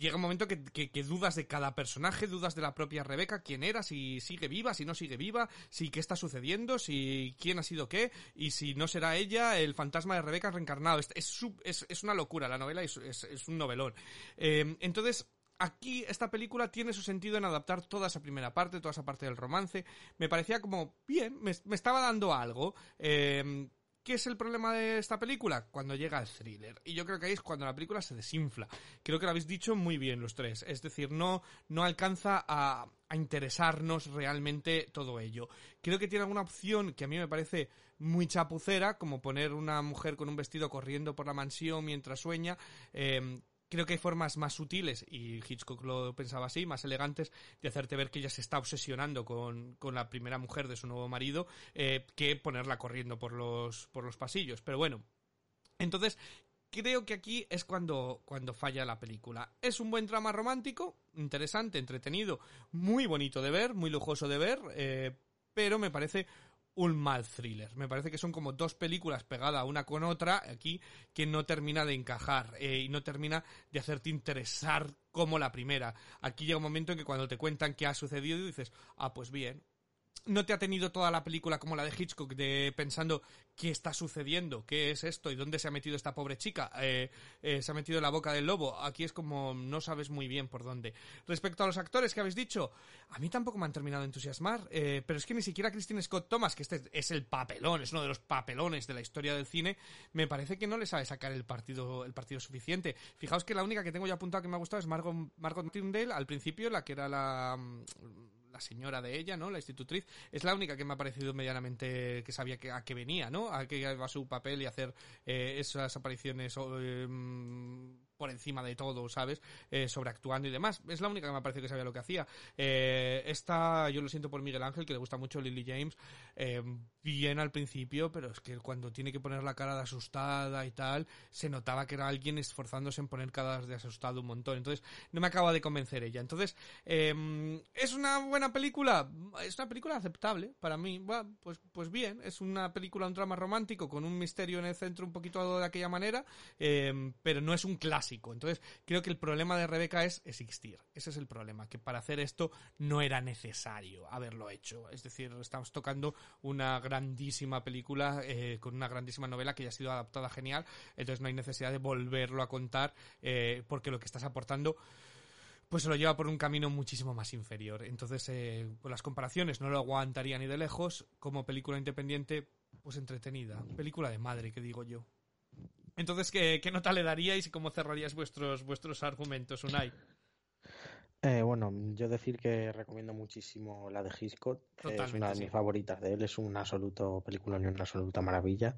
llega un momento que, dudas de cada personaje, dudas de la propia Rebeca, quién era, si sigue viva, si no sigue viva, si qué está sucediendo, si quién ha sido qué, y si no será ella el fantasma de Rebeca reencarnado. Es, es, es, una locura, la novela es, es, es un novelón. Eh, entonces, aquí esta película tiene su sentido en adaptar toda esa primera parte, toda esa parte del romance. Me parecía como bien, me, me estaba dando algo. Eh, ¿Qué es el problema de esta película? Cuando llega el thriller. Y yo creo que ahí es cuando la película se desinfla. Creo que lo habéis dicho muy bien los tres. Es decir, no, no alcanza a, a interesarnos realmente todo ello. Creo que tiene alguna opción que a mí me parece muy chapucera, como poner una mujer con un vestido corriendo por la mansión mientras sueña. Eh, creo que hay formas más sutiles, y Hitchcock lo pensaba así, más elegantes, de hacerte ver que ella se está obsesionando con, con la primera mujer de su nuevo marido, eh, que ponerla corriendo por los, por los pasillos. Pero bueno. Entonces, creo que aquí es cuando, cuando falla la película. Es un buen drama romántico, interesante, entretenido, muy bonito de ver, muy lujoso de ver, eh, pero me parece un mal thriller. Me parece que son como dos películas pegadas una con otra aquí que no termina de encajar eh, y no termina de hacerte interesar como la primera. Aquí llega un momento en que cuando te cuentan qué ha sucedido dices, ah, pues bien, no te ha tenido toda la película como la de Hitchcock de pensando qué está sucediendo, qué es esto y dónde se ha metido esta pobre chica. Eh, eh, se ha metido en la boca del lobo. Aquí es como no sabes muy bien por dónde. Respecto a los actores que habéis dicho, a mí tampoco me han terminado de entusiasmar, eh, pero es que ni siquiera Christine Scott Thomas, que este es el papelón, es uno de los papelones de la historia del cine, me parece que no le sabe sacar el partido, el partido suficiente. Fijaos que la única que tengo ya apuntada que me ha gustado es Margot, Margot Tyndale, al principio, la que era la la señora de ella, ¿no? La institutriz, es la única que me ha parecido medianamente que sabía que, a qué venía, ¿no? A qué iba su papel y hacer eh, esas apariciones eh, por encima de todo, ¿sabes? Eh, sobreactuando y demás. Es la única que me parece que sabía lo que hacía. Eh, esta, yo lo siento por Miguel Ángel, que le gusta mucho Lily James, eh, bien al principio, pero es que cuando tiene que poner la cara de asustada y tal, se notaba que era alguien esforzándose en poner cara de asustado un montón. Entonces, no me acaba de convencer ella. Entonces, eh, ¿es una buena película? Es una película aceptable para mí. Pues, pues bien, es una película, un drama romántico con un misterio en el centro un poquito de aquella manera, eh, pero no es un clásico entonces, creo que el problema de Rebeca es existir. Ese es el problema, que para hacer esto no era necesario haberlo hecho. Es decir, estamos tocando una grandísima película eh, con una grandísima novela que ya ha sido adaptada genial, entonces no hay necesidad de volverlo a contar eh, porque lo que estás aportando pues se lo lleva por un camino muchísimo más inferior. Entonces, eh, pues las comparaciones no lo aguantaría ni de lejos. Como película independiente, pues entretenida. Película de madre, que digo yo. Entonces, ¿qué, qué nota le daríais y cómo cerraríais vuestros, vuestros argumentos, Unai? Eh, bueno, yo decir que recomiendo muchísimo la de Hitchcock. Totalmente, es una de sí. mis favoritas de él. Es un absoluto película y una absoluta maravilla.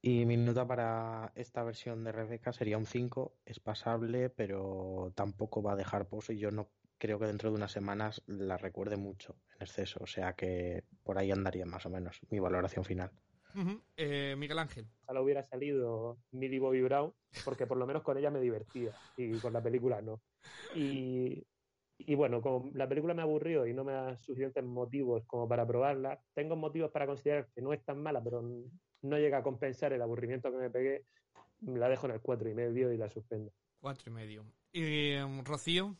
Y mi nota para esta versión de Rebeca sería un 5. Es pasable, pero tampoco va a dejar pozo. Y yo no creo que dentro de unas semanas la recuerde mucho en exceso. O sea que por ahí andaría más o menos mi valoración final. Eh, Miguel Ángel. Ojalá hubiera salido Millie Bobby Brown, porque por lo menos con ella me divertía y con la película no. Y, y bueno, como la película me aburrió y no me da suficientes motivos como para probarla, tengo motivos para considerar que no es tan mala, pero no llega a compensar el aburrimiento que me pegué, la dejo en el cuatro y medio y la suspendo. Cuatro y medio. Y em, Rocío.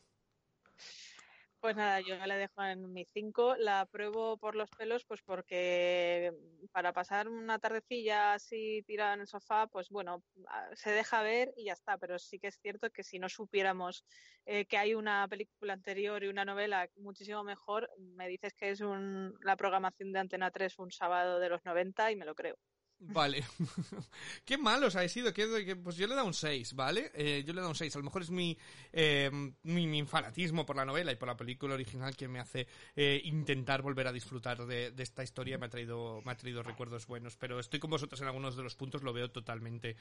Pues nada, yo la dejo en mi 5. La pruebo por los pelos, pues porque para pasar una tardecilla así tirada en el sofá, pues bueno, ah, se deja ver y ya está. Pero sí que es cierto que si no supiéramos eh, que hay una película anterior y una novela muchísimo mejor, me dices que es un, la programación de Antena 3 un sábado de los 90 y me lo creo. Vale. Qué malos habéis sido. Pues yo le he dado un 6, ¿vale? Eh, yo le he dado un 6. A lo mejor es mi, eh, mi, mi fanatismo por la novela y por la película original que me hace eh, intentar volver a disfrutar de, esta historia. Me ha, traído, me ha traído recuerdos buenos. Pero estoy con vosotros en algunos de los puntos. Lo veo totalmente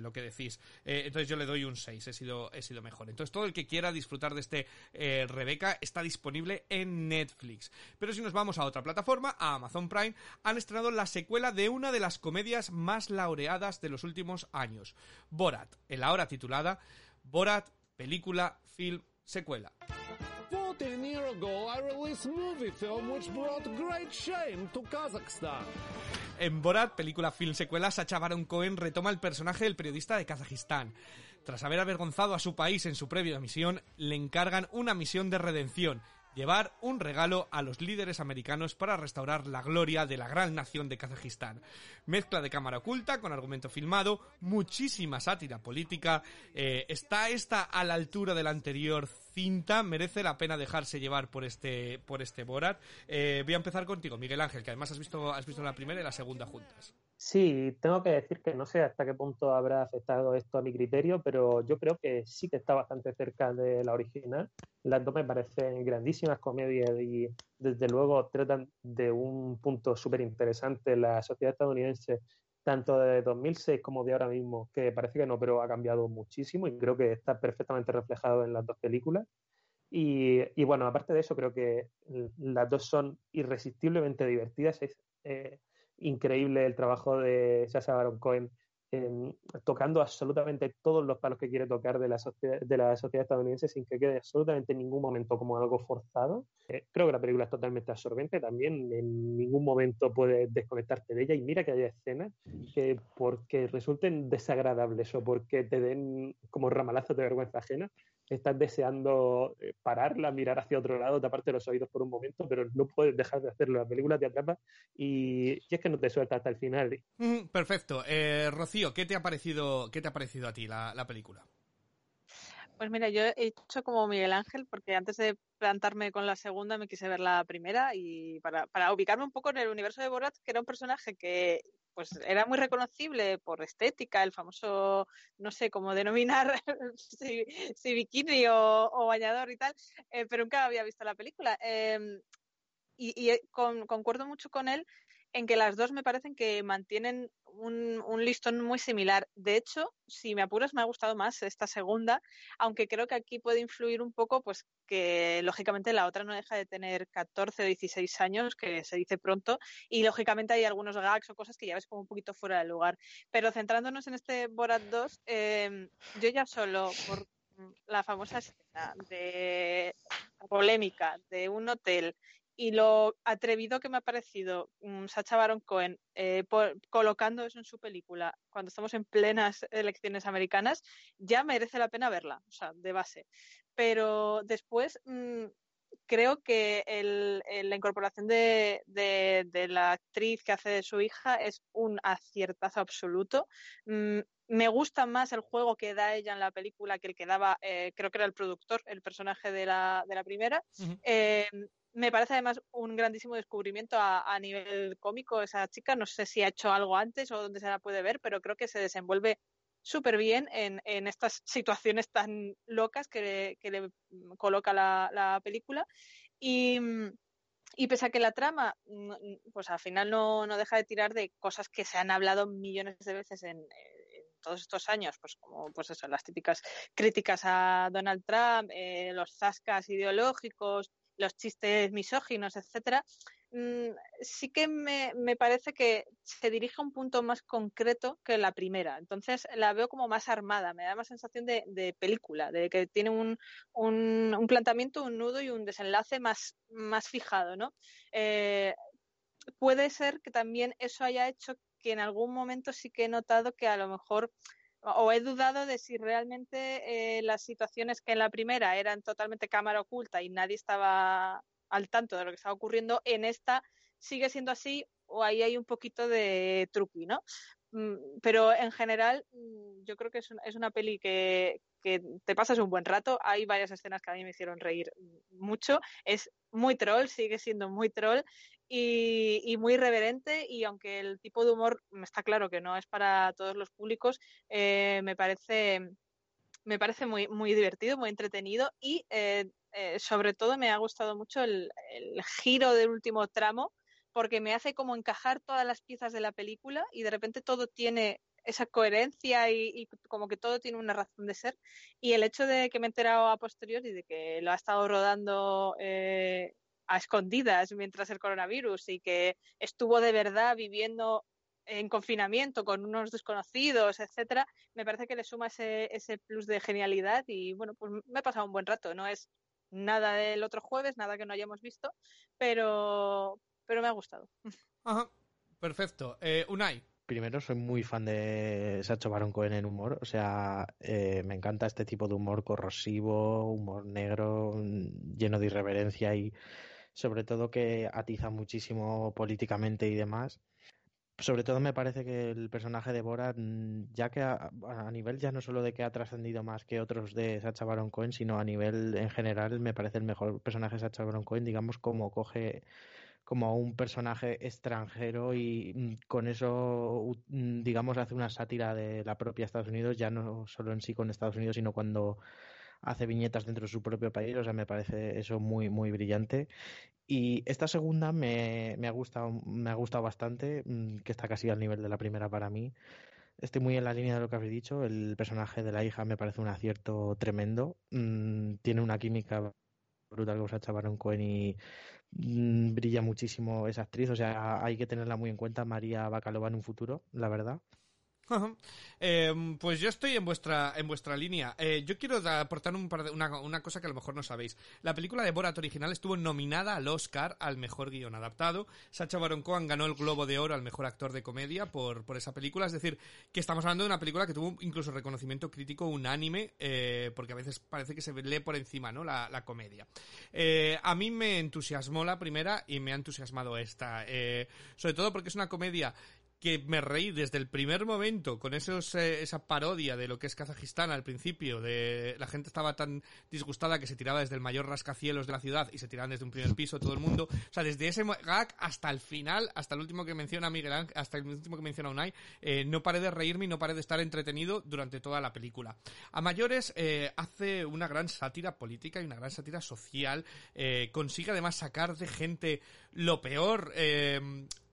lo que decís. Entonces yo le doy un 6. He sido, he sido mejor. Entonces todo el que quiera disfrutar de este Rebeca está disponible en Netflix. Pero si nos vamos a otra plataforma, a Amazon Prime, han estrenado la secuela de una de las comedias más laureadas de los últimos años, Borat, en la hora titulada Borat, película, film, secuela. 14 years ago, I released a movie film which brought great shame to Kazakhstan. En Borat, película, film, secuela, Sacha Baron Cohen retoma el personaje del periodista de Kazajistán. Tras haber avergonzado a su país en su previa misión, le encargan una misión de redención, llevar un regalo a los líderes americanos para restaurar la gloria de la gran nación de Kazajistán. Mezcla de cámara oculta con argumento filmado, muchísima sátira política, eh, está esta a la altura de la anterior cinta, merece la pena dejarse llevar por este, por este Borat. Eh, voy a empezar contigo, Miguel Ángel, que además has visto, has visto la primera y la segunda juntas. Sí, tengo que decir que no sé hasta qué punto habrá afectado esto a mi criterio, pero yo creo que sí que está bastante cerca de la original. Las dos me parecen grandísimas comedias y desde luego tratan de un punto súper interesante la sociedad estadounidense, tanto de 2006 como de ahora mismo, que parece que no, pero ha cambiado muchísimo y creo que está perfectamente reflejado en las dos películas. Y, y bueno, aparte de eso, creo que las dos son irresistiblemente divertidas. Eh, increíble el trabajo de Sasha Baron Cohen tocando absolutamente todos los palos que quiere tocar de la, sociedad, de la sociedad estadounidense sin que quede absolutamente en ningún momento como algo forzado. Eh, creo que la película es totalmente absorbente, también en ningún momento puedes desconectarte de ella y mira que hay escenas que porque resulten desagradables o porque te den como ramalazos de vergüenza ajena, estás deseando eh, pararla, mirar hacia otro lado, taparte los oídos por un momento, pero no puedes dejar de hacerlo. La película te atrapa y, y es que no te suelta hasta el final. perfecto. Eh, Rocío, ¿qué te ha parecido, qué te ha parecido a ti la, la película? Pues mira, yo he hecho como Miguel Ángel, porque antes de plantarme con la segunda me quise ver la primera y para, para ubicarme un poco en el universo de Borat, que era un personaje que pues era muy reconocible por estética, el famoso, no sé cómo denominar, si, bikini o, o, bañador y tal, eh, pero nunca había visto la película. Eh, y, y eh, con, concuerdo mucho con él en que las dos me parecen que mantienen un, listón muy similar. De hecho, si me apuras, me ha gustado más esta segunda, aunque creo que aquí puede influir un poco, pues que lógicamente la otra no deja de tener 14 o 16 años, que se dice pronto, y lógicamente hay algunos gags o cosas que ya ves como un poquito fuera de lugar. Pero centrándonos en este Borat 2, eh, yo ya solo por la famosa escena de polémica de un hotel y lo atrevido que me ha parecido um, Sacha Baron Cohen eh, colocando eso en su película cuando estamos en plenas elecciones americanas, ya merece la pena verla, o sea, de base. Pero después mmm, creo que el, el, la incorporación de, de, de, la actriz que hace de su hija es un aciertazo absoluto. Mm, me gusta más el juego que da ella en la película que el que daba, eh, creo que era el productor, el personaje de la, de la primera. Uh -huh. eh, me parece además un grandísimo descubrimiento a, a, nivel cómico esa chica. No sé si ha hecho algo antes o dónde se la puede ver, pero creo que se desenvuelve súper bien en, en, estas situaciones tan locas que, que le coloca la, la película. Y, y, pese a que la trama, pues al final no, no, deja de tirar de cosas que se han hablado millones de veces en, en todos estos años, pues como pues eso, las típicas críticas a Donald Trump, eh, los zascas ideológicos, los chistes misóginos, etcétera, mmm, sí que me, me, parece que se dirige a un punto más concreto que la primera. Entonces la veo como más armada, me da más sensación de, de película, de que tiene un, un, un, planteamiento, un nudo y un desenlace más, más fijado, ¿no? Eh, puede ser que también eso haya hecho que en algún momento sí que he notado que a lo mejor o he dudado de si realmente eh, las situaciones que en la primera eran totalmente cámara oculta y nadie estaba al tanto de lo que estaba ocurriendo, en esta sigue siendo así o ahí hay un poquito de truqui, ¿no? Mm, pero en general mm, yo creo que es una, es una peli que, que, te pasas un buen rato. Hay varias escenas que a mí me hicieron reír mucho. Es muy troll, sigue siendo muy troll y, muy reverente y aunque el tipo de humor está claro que no es para todos los públicos, eh, me parece me parece muy, muy divertido, muy entretenido y eh, eh, sobre todo me ha gustado mucho el, giro del último tramo porque me hace como encajar todas las piezas de la película y de repente todo tiene esa coherencia y, y, como que todo tiene una razón de ser. Y el hecho de que me he enterado a posteriori de que lo ha estado rodando eh, a escondidas mientras el coronavirus y que estuvo de verdad viviendo en confinamiento con unos desconocidos, etcétera, me parece que le suma ese, ese plus de genialidad y bueno, pues me he pasado un buen rato. No es nada del otro jueves, nada que no hayamos visto, pero, pero me ha gustado. Ajá, perfecto. Eh, Unai. Primero, soy muy fan de Sacho Baron Cohen en humor. O sea, eh, me encanta este tipo de humor corrosivo, humor negro, lleno de irreverencia y sobre todo que atiza muchísimo políticamente y demás. Sobre todo me parece que el personaje de Borat, ya que a, a nivel ya no solo de que ha trascendido más que otros de Sacha Baron Cohen, sino a nivel en general me parece el mejor personaje de Sacha Baron Cohen, digamos, como coge como un personaje extranjero y mm, con eso, mm, digamos, hace una sátira de la propia Estados Unidos, ya no solo en sí con Estados Unidos, sino cuando hace viñetas dentro de su propio país, o sea, me parece eso muy, muy brillante. Y esta segunda me, me ha gustado, me ha gustado bastante, mm, que está casi al nivel de la primera para mí. Estoy muy en la línea de lo que habéis dicho. El personaje de la hija me parece un acierto tremendo. tiene una química brutal con Sacha Baron Cohen y mm, brilla muchísimo esa actriz. O sea, hay que tenerla muy en cuenta, María Bacalova en un futuro, la verdad. Em, pues yo estoy en vuestra en vuestra línea. Eh, yo quiero aportar un una, una, cosa que a lo mejor no sabéis. La película de Borat original estuvo nominada al Oscar al mejor guion adaptado. Sacha Baron Cohen ganó el Globo de Oro al mejor actor de comedia por, por esa película. Es decir, que estamos hablando de una película que tuvo incluso reconocimiento crítico unánime, eh, porque a veces parece que se lee por encima, ¿no? La, la comedia. Eh, a mí me entusiasmó la primera y me ha entusiasmado esta. sobre todo porque es una comedia que me reí desde el primer momento con esos, eh, esa parodia de lo que es Kazajistán al principio, de la gente estaba tan disgustada que se tiraba desde el mayor rascacielos de la ciudad y se tiraban desde un primer piso todo el mundo. O sea, desde ese gag hasta el final, hasta el último que menciona Miguel Ángel, hasta el último que menciona Unai, eh, no paré de reírme y no paré de estar entretenido durante toda la película. A mayores, eh, hace una gran sátira política y una gran sátira social, consigue además sacar de gente lo peor,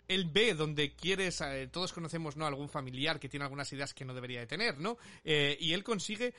él ve donde quieres, todos conocemos, ¿no? Algún familiar que tiene algunas ideas que no debería de tener, ¿no? Eh, y él consigue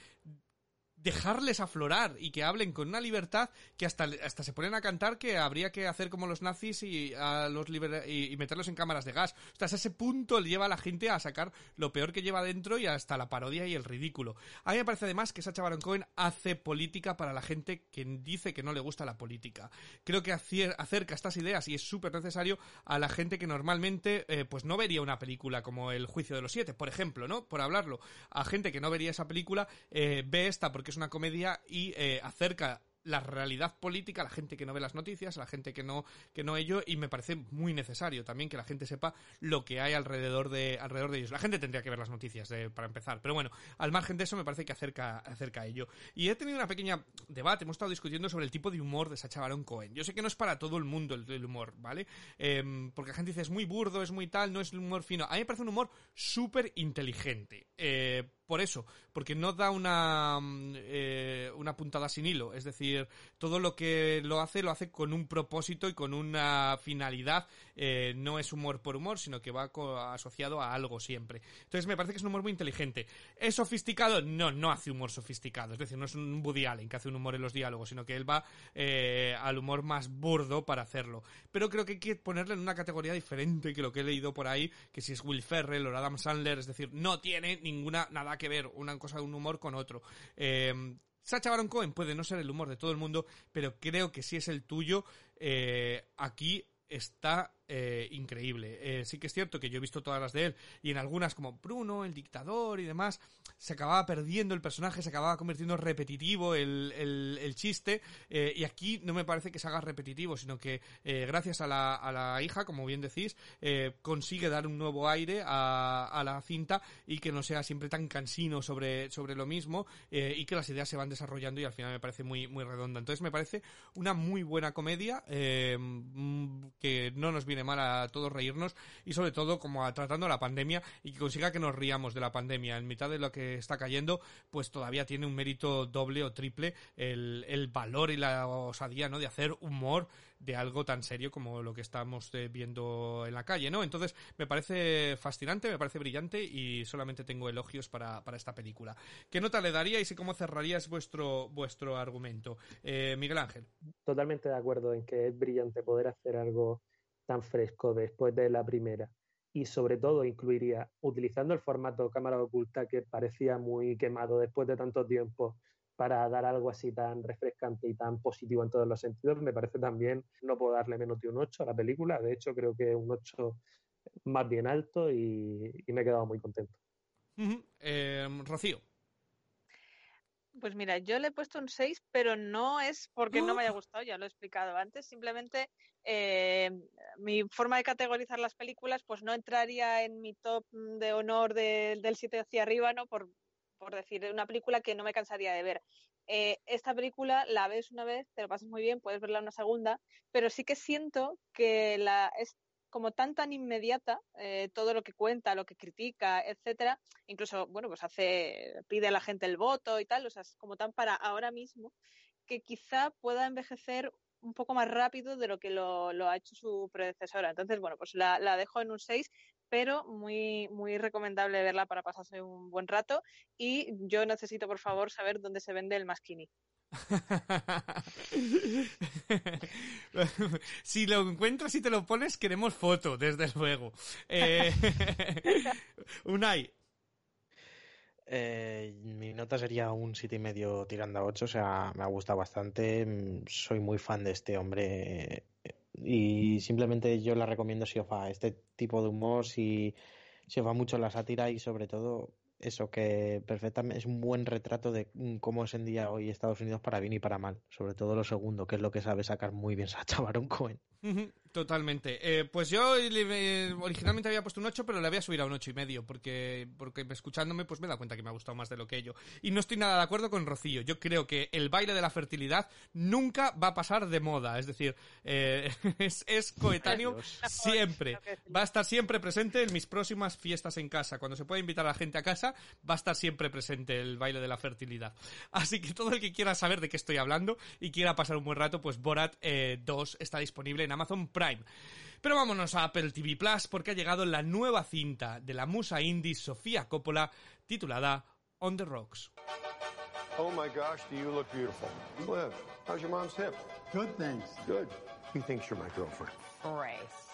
dejarles aflorar y que hablen con una libertad que hasta, hasta se ponen a cantar que habría que hacer como los nazis y, a los y, meterlos en cámaras de gas. Hasta ese punto le lleva a la gente a sacar lo peor que lleva dentro y hasta la parodia y el ridículo. A mí me parece además que Sacha Baron Cohen hace política para la gente que dice que no le gusta la política. Creo que acerca estas ideas y es súper necesario a la gente que normalmente eh, pues no vería una película como El juicio de los siete, por ejemplo, ¿no? Por hablarlo. A gente que no vería esa película eh, ve esta porque es una comedia y eh, acerca la realidad política la gente que no ve las noticias, la gente que no, que no ello, y me parece muy necesario también que la gente sepa lo que hay alrededor de, alrededor de ellos. La gente tendría que ver las noticias eh, para empezar, pero bueno, al margen de eso me parece que acerca, acerca ello. Y he tenido una pequeña debate, hemos estado discutiendo sobre el tipo de humor de Sacha Baron Cohen. Yo sé que no es para todo el mundo el, humor, ¿vale? Em, porque la gente dice es muy burdo, es muy tal, no es un humor fino. A mí me parece un humor súper inteligente. Eh, por eso, porque no da una, mm, eh, una puntada sin hilo. Es decir, todo lo que lo hace, lo hace con un propósito y con una finalidad. Eh, no es humor por humor, sino que va asociado a algo siempre. Entonces me parece que es un humor muy inteligente. ¿Es sofisticado? No, no hace humor sofisticado. Es decir, no es un Woody Allen que hace un humor en los diálogos, sino que él va eh, al humor más burdo para hacerlo. Pero creo que hay que ponerle en una categoría diferente que lo que he leído por ahí, que si es Will Ferrell o Adam Sandler, es decir, no tiene ninguna, nada que ver una cosa un humor con otro. Eh, Sacha Baron Cohen puede no ser el humor de todo el mundo, pero creo que si es el tuyo, eh, aquí está eh, increíble. Eh, sí que es cierto que yo he visto todas las de él y en algunas como Bruno, el dictador y demás, se acababa perdiendo el personaje, se acababa convirtiendo repetitivo el, el, chiste eh, y aquí no me parece que se haga repetitivo, sino que gracias a la, a la hija, como bien decís, consigue dar un nuevo aire a, a, la cinta y que no sea siempre tan cansino sobre, sobre lo mismo y que las ideas se van desarrollando y al final me parece muy, muy redonda. Entonces me parece una muy buena comedia mm, que no nos viene mal a todos reírnos y sobre todo como tratando la pandemia y que consiga que nos riamos de la pandemia en mitad de lo que está cayendo, pues todavía tiene un mérito doble o triple el, el valor y la osadía, ¿no? De hacer humor de algo tan serio como lo que estamos eh, viendo en la calle, ¿no? Entonces, me parece fascinante, me parece brillante y solamente tengo elogios para, para esta película. ¿Qué nota le daríais y cómo cerraríais vuestro, vuestro argumento? Eh, Miguel Ángel. Totalmente de acuerdo en que es brillante poder hacer algo tan fresco después de la primera. Y sobre todo incluiría, utilizando el formato cámara oculta que parecía muy quemado después de tanto tiempo para dar algo así tan refrescante y tan positivo en todos los sentidos, me parece también, no puedo darle menos de un 8 a la película, de hecho creo que un 8 más bien alto y, me he quedado muy contento. Eh, Rocío. Pues mira, yo le he puesto un 6, pero no es porque no me haya ¡Ah! gustado, ya lo he explicado antes, simplemente eh, mi forma de categorizar las películas pues no entraría en mi top de honor del 7 hacia arriba, ¿no? Por por decir, una película que no me cansaría de ver. Eh, esta película la ves una vez, te lo pasas muy bien, puedes verla una segunda, pero sí que siento que la es como tan tan inmediata eh, todo lo que cuenta, lo que critica, etcétera, incluso bueno pues hace pide a la gente el voto y tal, o sea es como tan para ahora mismo que quizá pueda envejecer un poco más rápido de lo que lo, ha hecho su predecesora. Entonces, bueno, pues la, dejo en un 6, pero muy, muy recomendable verla para pasarse un buen rato. Y yo necesito, por favor, saber dónde se vende el Maskini. si lo encuentras y te lo pones, queremos foto, desde luego. Eh, Unai. Eh, mi nota sería un siete y medio tirando a 8, o sea, me ha gustado bastante. Soy muy fan de este hombre y simplemente yo la recomiendo si os va este tipo de humor, si, si os va mucho la sátira y sobre todo eso que perfectamente es un buen retrato de cómo es en día hoy Estados Unidos para bien y para mal, sobre todo lo segundo, que es lo que sabe sacar muy bien Sacha Baron Cohen. Totalmente. Eh, pues yo originalmente había puesto un 8, pero le voy a subir a un ocho y medio, porque, porque escuchándome pues me he dado cuenta que me ha gustado más de lo que ello. Y no estoy nada de acuerdo con Rocío. Yo creo que el baile de la fertilidad nunca va a pasar de moda. Es decir, eh, es, coetáneo siempre. Va a estar siempre presente en mis próximas fiestas en casa. Cuando se pueda invitar a la gente a casa, va a estar siempre presente el baile de la fertilidad. Así que todo el que quiera saber de qué estoy hablando y quiera pasar un buen rato, pues Borat 2 eh, está disponible en Amazon Prime. Pero vámonos a Apple TV Plus porque ha llegado la nueva cinta de la musa indie Sofía Coppola titulada On the Rocks. Oh my gosh, do you look beautiful. Liv, how's your mom's hip? Good, thanks. Good. He thinks you're my girlfriend. Grace.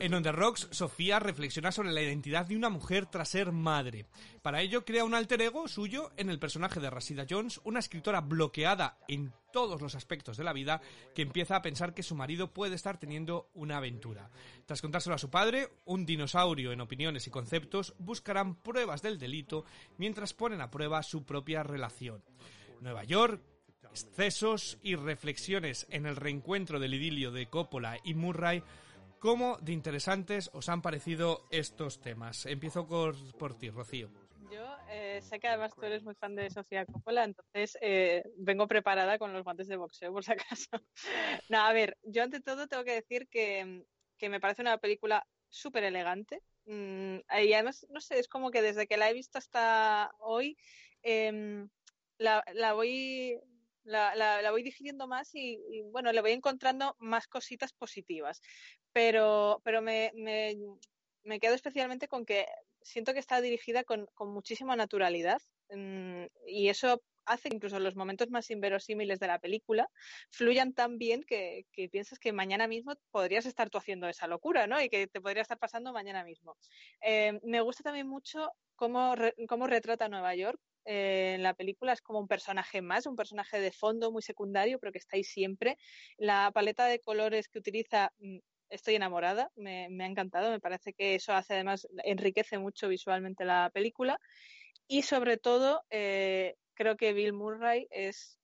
En On the Rocks, Sofía reflexiona sobre la identidad de una mujer tras ser madre. Para ello, crea un alter ego suyo en el personaje de Rashida Jones, una escritora bloqueada en todos los aspectos de la vida que empieza a pensar que su marido puede estar teniendo una aventura. Tras contárselo a su padre, un dinosaurio en opiniones y conceptos buscarán pruebas del delito mientras ponen a prueba su propia relación. Nueva York, excesos y reflexiones en el reencuentro del idilio de Coppola y Murray ¿Cómo de interesantes os han parecido estos temas? Empiezo por, ti, Rocío. Yo eh, sé que además tú eres muy fan de Sofía Coppola, entonces eh, vengo preparada con los guantes de boxeo, por si acaso. no, a ver, yo ante todo tengo que decir que, me parece una película súper elegante. Mm, y además, no sé, es como que desde que la he visto hasta hoy, em, la, voy la, voy digiriendo más y, bueno, le voy encontrando más cositas positivas. Pero, pero me, me, me quedo especialmente con que siento que está dirigida con, con muchísima naturalidad mm, y eso hace que incluso los momentos más inverosímiles de la película fluyan tan bien que, que, piensas que mañana mismo podrías estar tú haciendo esa locura, ¿no? Y que te podría estar pasando mañana mismo. Eh, me gusta también mucho cómo, cómo retrata Nueva York, en la película es como un personaje más, un personaje de fondo muy secundario, pero que está ahí siempre. La paleta de colores que utiliza, mm, estoy enamorada, me, ha encantado, me parece que eso hace además, enriquece mucho visualmente la película. Y sobre todo, eh, creo que Bill Murray es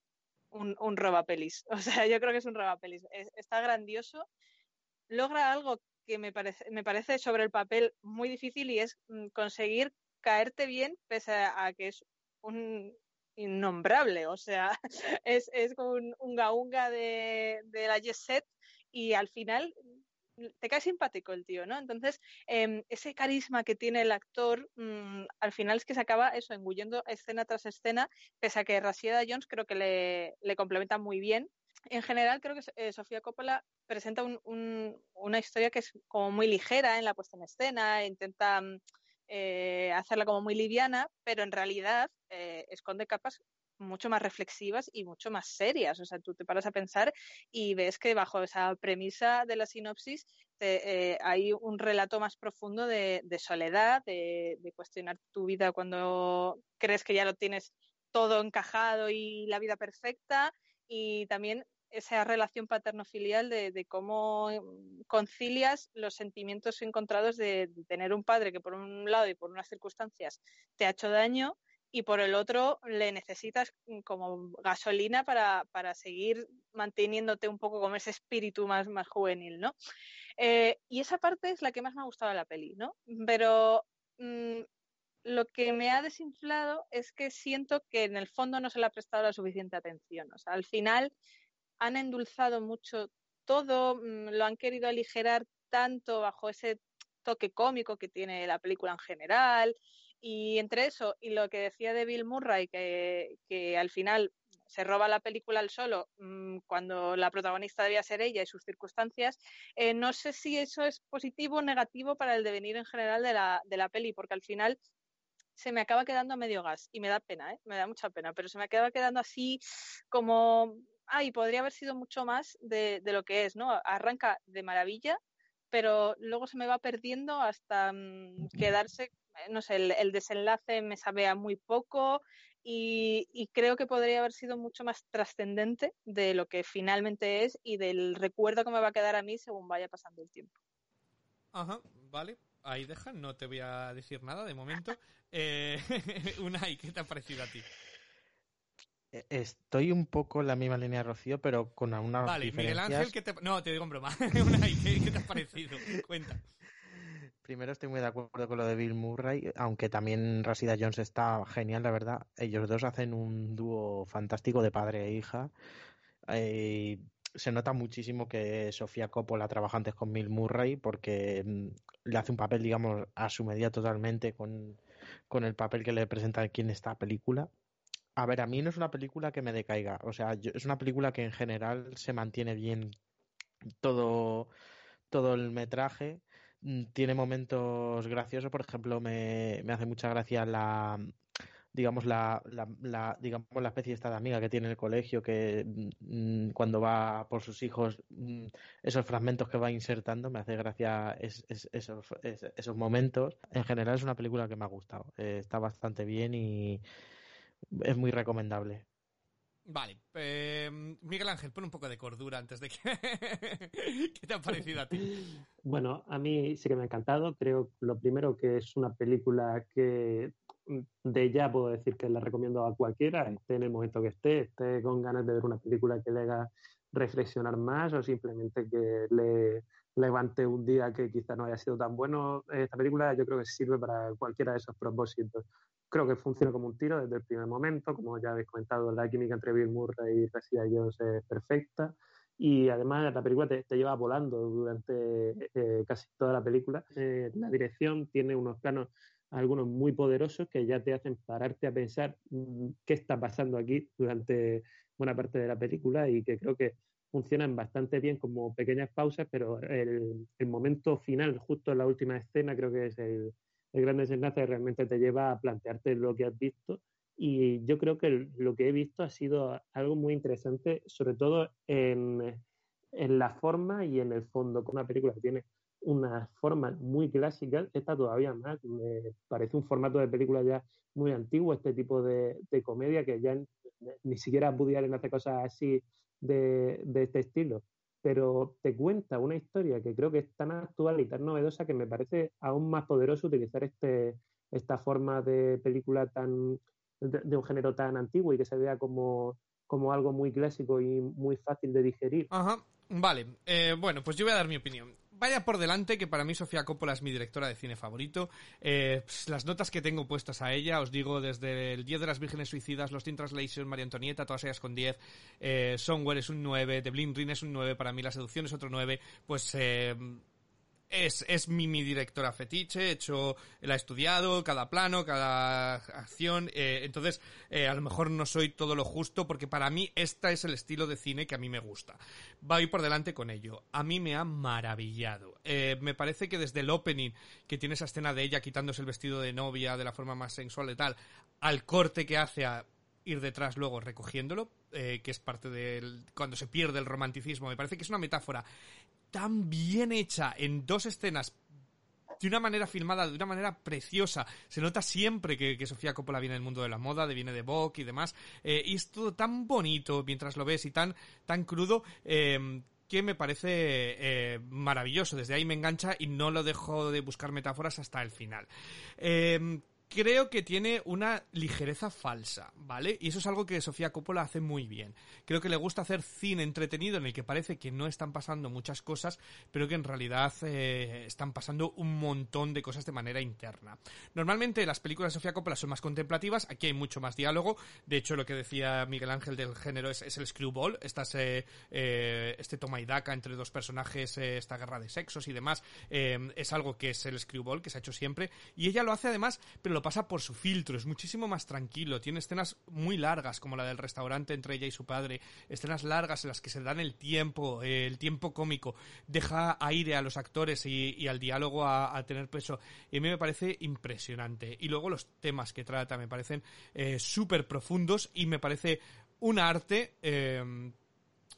un, un robapelis. O sea, yo creo que es un robapelis. está grandioso, logra algo que me parece, me parece sobre el papel muy difícil y es mm, conseguir caerte bien pese a que es un innombrable, o sea, es, es como un, un gaunga de, de la Jet y al final te cae simpático el tío, ¿no? Entonces, em, ese carisma que tiene el actor, mm, al final es que se acaba eso, engullendo escena tras escena, pese a que Rashida Jones creo que le, le complementa muy bien. En general, creo que eh, Sofía Coppola presenta un, un, una historia que es como muy ligera en la puesta en escena, intenta mm, eh, hacerla como muy liviana, pero en realidad eh, esconde capas mucho más reflexivas y mucho más serias. O sea, tú te paras a pensar y ves que bajo esa premisa de la sinopsis eh, hay un relato más profundo de, soledad, de, de, cuestionar tu vida cuando crees que ya lo tienes todo encajado y la vida perfecta y también esa relación paterno-filial de, cómo concilias los sentimientos encontrados de, tener un padre que por un lado y por unas circunstancias te ha hecho daño y por el otro le necesitas como gasolina para, para seguir manteniéndote un poco como ese espíritu más, más juvenil, ¿no? Eh, y esa parte es la que más me ha gustado de la peli, ¿no? Pero mm, lo que me ha desinflado es que siento que en el fondo no se le ha prestado la suficiente atención. O sea, al final han endulzado mucho todo, mm, lo han querido aligerar tanto bajo ese toque cómico que tiene la película en general. Y entre eso y lo que decía de Bill Murray, que, que al final se roba la película al solo mm, cuando la protagonista debía ser ella y sus circunstancias, eh, no sé si eso es positivo o negativo para el devenir en general de la, de la peli, porque al final se me acaba quedando a medio gas y me da pena, ¿eh? me da mucha pena, pero se me acaba quedando así como, ay, podría haber sido mucho más de, de lo que es, ¿no? Arranca de maravilla, pero luego se me va perdiendo hasta mm, quedarse, no sé, el, el, desenlace me sabe a muy poco, y, creo que podría haber sido mucho más trascendente de lo que finalmente es y del recuerdo que me va a quedar a mí según vaya pasando el tiempo. Ajá, vale. Ahí deja, no te voy a decir nada de momento. Eh, Unai, ¿qué te ha parecido a ti? E, estoy un poco en la misma línea de Rocío, pero con una Vale, diferencias. Miguel Ángel, ¿qué te... No, te digo en broma. Unai, ¿qué, ¿qué te ha parecido? Cuenta. Primero estoy muy de acuerdo con lo de Bill Murray, aunque también Rashida Jones está genial, la verdad. Ellos dos hacen un dúo fantástico de padre e hija. Eh, se nota muchísimo que Sofía Coppola trabaja antes con Bill Murray porque mm, le hace un papel, digamos, a su medida totalmente con, con el papel que le presenta aquí en esta película. A ver, a mí no es una película que me decaiga. O sea, yo, es una película que en general se mantiene bien todo, todo el metraje tiene momentos graciosos, por ejemplo, me, me hace mucha gracia la digamos la, la, la, digamos la especie esta de amiga que tiene el colegio que mm, cuando va por sus hijos mm, esos fragmentos que va insertando me hace gracia es, es, esos, esos momentos. En general es una película que me ha gustado. Eh, está bastante bien y es muy recomendable Vale, eh, Miguel Ángel, pon un poco de cordura antes de que... ¿Qué te ha parecido a ti? Bueno, a mí sí que me ha encantado. Creo, lo primero, que es una película que de ya puedo decir que la recomiendo a cualquiera, esté en el momento que esté, esté con ganas de ver una película que le haga reflexionar más o simplemente que le levante un día que quizás no haya sido tan bueno. Esta película yo creo que sirve para cualquiera de esos propósitos creo que funciona como un tiro desde el primer momento. Como ya habéis comentado, la química entre Bill Murray y Rashida Jones es perfecta. Y además la película te, lleva volando durante eh, casi toda la película. Eh, la dirección tiene unos planos, algunos muy poderosos, que ya te hacen pararte a pensar mm, qué está pasando aquí durante buena parte de la película y que creo que funcionan bastante bien como pequeñas pausas, pero el, el momento final, justo en la última escena, creo que es el, el gran desenlace realmente te lleva a plantearte lo que has visto. Y yo creo que lo que he visto ha sido algo muy interesante, sobre todo en, en la forma y en el fondo, con una película que tiene una forma muy clásica, esta todavía más, me parece un formato de película ya muy antiguo, este tipo de, de comedia que ya ni siquiera Woody en hace cosas así de, de este estilo pero te cuenta una historia que creo que es tan actual y tan novedosa que me parece aún más poderoso utilizar este, esta forma de película tan de, un género tan antiguo y que se vea como, como algo muy clásico y muy fácil de digerir. Ajá, vale. Eh, bueno, pues yo voy a dar mi opinión vaya por delante que para mí Sofía Coppola es mi directora de cine favorito. Eh, las notas que tengo puestas a ella, os digo desde el 10 de las Vírgenes Suicidas, Los Teen Translation, María Antonieta, todas ellas con 10, eh, es un 9, The Blind Ring es un 9, para mí La Seducción es otro 9, pues eh, es, es mi, mi directora fetiche, he hecho, la he estudiado, cada plano, cada acción, eh, entonces eh, a lo mejor no soy todo lo justo porque para mí este es el estilo de cine que a mí me gusta. Voy por delante con ello. A mí me ha maravillado. Eh, me parece que desde el opening, que tiene esa escena de ella quitándose el vestido de novia de la forma más sensual y tal, al corte que hace a ir detrás luego recogiéndolo, que es parte del cuando se pierde el romanticismo. Me parece que es una metáfora tan bien hecha en dos escenas de una manera filmada, de una manera preciosa. Se nota siempre que, Sofía Coppola viene del mundo de la moda, de viene de Vogue y demás. Eh, y es todo tan bonito mientras lo ves y tan, tan crudo. Eh, que me parece eh, maravilloso. Desde ahí me engancha y no lo dejo de buscar metáforas hasta el final. Creo que tiene una ligereza falsa, ¿vale? Y eso es algo que Sofía Coppola hace muy bien. Creo que le gusta hacer cine entretenido en el que parece que no están pasando muchas cosas, pero que en realidad eh, están pasando un montón de cosas de manera interna. Normalmente las películas de Sofía Coppola son más contemplativas, aquí hay mucho más diálogo. De hecho, lo que decía Miguel Ángel del género es, el screwball, estas, eh, eh, este toma y daca entre dos personajes, esta guerra de sexos y demás, es algo que es el screwball, que se ha hecho siempre. Y ella lo hace además, pero lo pasa por su filtro, es muchísimo más tranquilo, tiene escenas muy largas, como la del restaurante entre ella y su padre, escenas largas en las que se dan el tiempo, eh, el tiempo cómico, deja aire a los actores y, al diálogo a, tener peso, y a mí me parece impresionante. Y luego los temas que trata me parecen eh, súper profundos y me parece un arte eh,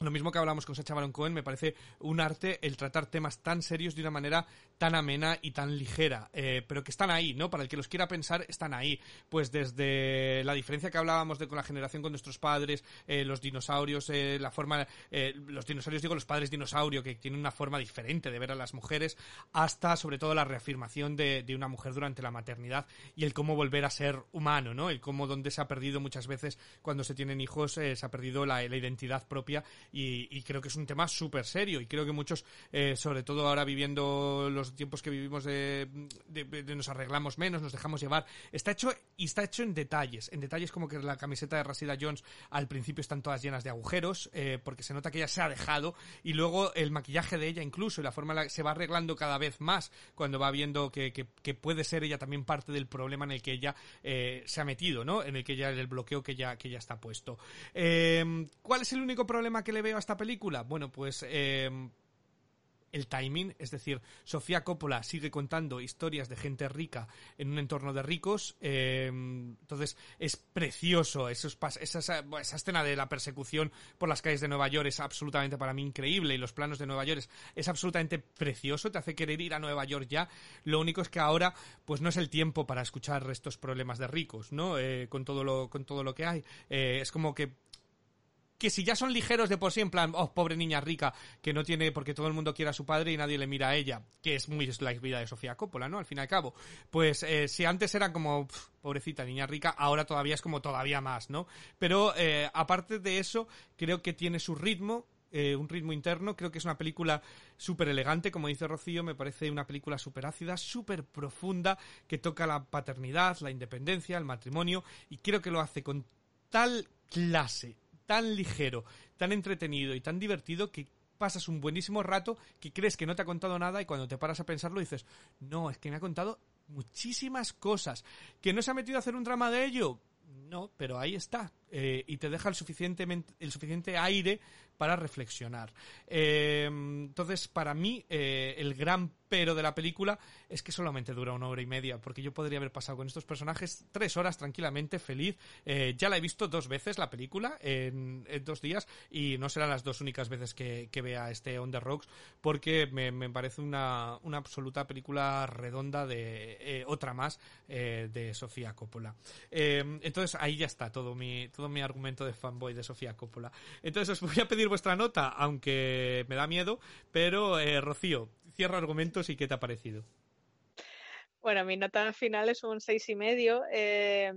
lo mismo que hablamos con Sacha Baron Cohen, me parece un arte el tratar temas tan serios de una manera tan amena y tan ligera, eh, pero que están ahí, ¿no? Para el que los quiera pensar, están ahí. Pues desde la diferencia que hablábamos de con la generación con nuestros padres, eh, los dinosaurios, eh, la forma, los dinosaurios, digo, los padres dinosaurio, que tienen una forma diferente de ver a las mujeres, hasta sobre todo la reafirmación de, una mujer durante la maternidad y el cómo volver a ser humano, ¿no? El cómo donde se ha perdido muchas veces cuando se tienen hijos, se ha perdido la, la identidad propia y, creo que es un tema súper serio y creo que muchos, eh, sobre todo ahora viviendo los tiempos que vivimos nos arreglamos menos, nos dejamos llevar, está hecho y está hecho en detalles, en detalles como que la camiseta de Rasida Jones al principio están todas llenas de agujeros eh, porque se nota que ella se ha dejado y luego el maquillaje de ella incluso y la forma en la que se va arreglando cada vez más cuando va viendo que, puede ser ella también parte del problema en el que ella eh, se ha metido, ¿no? En el que ella, el bloqueo que ya, que ya está puesto. ¿Cuál es el único problema que le veo esta película? Bueno, pues em, el timing, es decir, Sofía Coppola sigue contando historias de gente rica en un entorno de ricos, em, entonces es precioso, esa, esa, escena de la persecución por las calles de Nueva York es absolutamente para mí increíble y los planos de Nueva York es, es, absolutamente precioso, te hace querer ir a Nueva York ya, lo único es que ahora pues no es el tiempo para escuchar estos problemas de ricos, ¿no? Eh, con todo lo con todo lo que hay, eh, es como que que si ya son ligeros de por sí, en plan, oh, pobre niña rica, que no tiene, porque todo el mundo quiere a su padre y nadie le mira a ella, que es muy la vida de Sofía Coppola, ¿no? Al fin y al cabo. Pues eh, si antes era como, pobrecita niña rica, ahora todavía es como todavía más, ¿no? Pero eh, aparte de eso, creo que tiene su ritmo, eh, un ritmo interno. Creo que es una película súper elegante, como dice Rocío, me parece una película súper ácida, súper profunda, que toca la paternidad, la independencia, el matrimonio, y creo que lo hace con tal clase, tan ligero, tan entretenido y tan divertido que pasas un buenísimo rato que crees que no te ha contado nada y cuando te paras a pensarlo dices, no, es que me ha contado muchísimas cosas. ¿Que no se ha metido a hacer un drama de ello? No, pero ahí está. Eh, y te deja el, suficientemente, el suficiente aire para reflexionar. Eh, entonces, para mí, eh, el gran pero de la película es que solamente dura una hora y media, porque yo podría haber pasado con estos personajes tres horas tranquilamente, feliz. ya la he visto dos veces la película en, dos días y no serán las dos únicas veces que, vea este On the Rocks, porque me, parece una, una, absoluta película redonda de otra más de Sofía Coppola. entonces, ahí ya está todo mi mi argumento de fanboy de Sofía Coppola. Entonces os voy a pedir vuestra nota, aunque me da miedo, pero eh, Rocío, cierra argumentos y qué te ha parecido. Bueno, mi nota final es un seis y medio. Eh,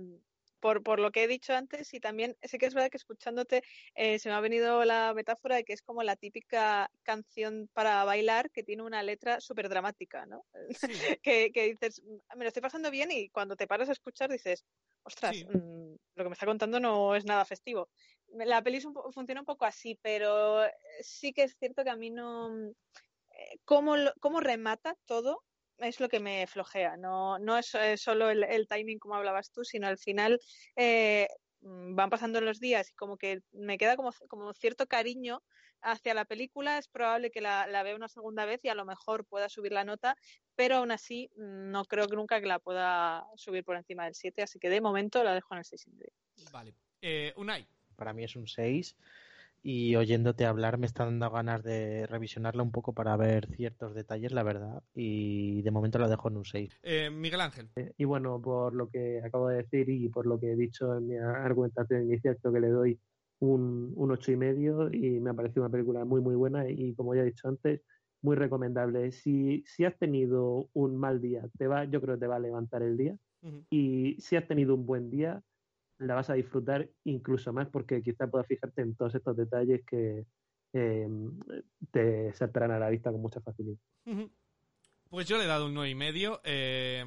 por, por, lo que he dicho antes y también sé que es verdad que escuchándote eh, se me ha venido la metáfora de que es como la típica canción para bailar que tiene una letra súper dramática, ¿no? que, que, dices, me lo estoy pasando bien y cuando te paras a escuchar dices, ostras, mm, lo que me está contando no es nada festivo. La peli funciona un poco así, pero eh, sí que es cierto que a mí no... Eh, cómo, cómo remata todo es lo que me flojea. No, no es eh, solo el, timing, como hablabas tú, sino al final mm, van pasando los días y como que me queda como, como cierto cariño hacia la película. Es probable que la, la, vea una segunda vez y a lo mejor pueda subir la nota, pero aún así no creo que nunca que la pueda subir por encima del 7, así que de momento la dejo en el 6,5. Vale. Eh, Unai. Para mí es un 6 y oyéndote hablar me está dando ganas de revisionarla un poco para ver ciertos detalles, la verdad, y de momento la dejo en un 6. Eh, Miguel Ángel. Eh, y bueno, por lo que acabo de decir y por lo que he dicho en mi argumentación inicial, creo que le doy un, un 8,5 y medio y me ha parecido una película muy, muy buena y como ya he dicho antes, muy recomendable. Si, si has tenido un mal día, te va, yo creo que te va a levantar el día. Y si has tenido un buen día, la vas a disfrutar incluso más porque quizás puedas fijarte en todos estos detalles que eh, te saltarán a la vista con mucha facilidad. Pues yo le he dado un 9,5, y medio, eh,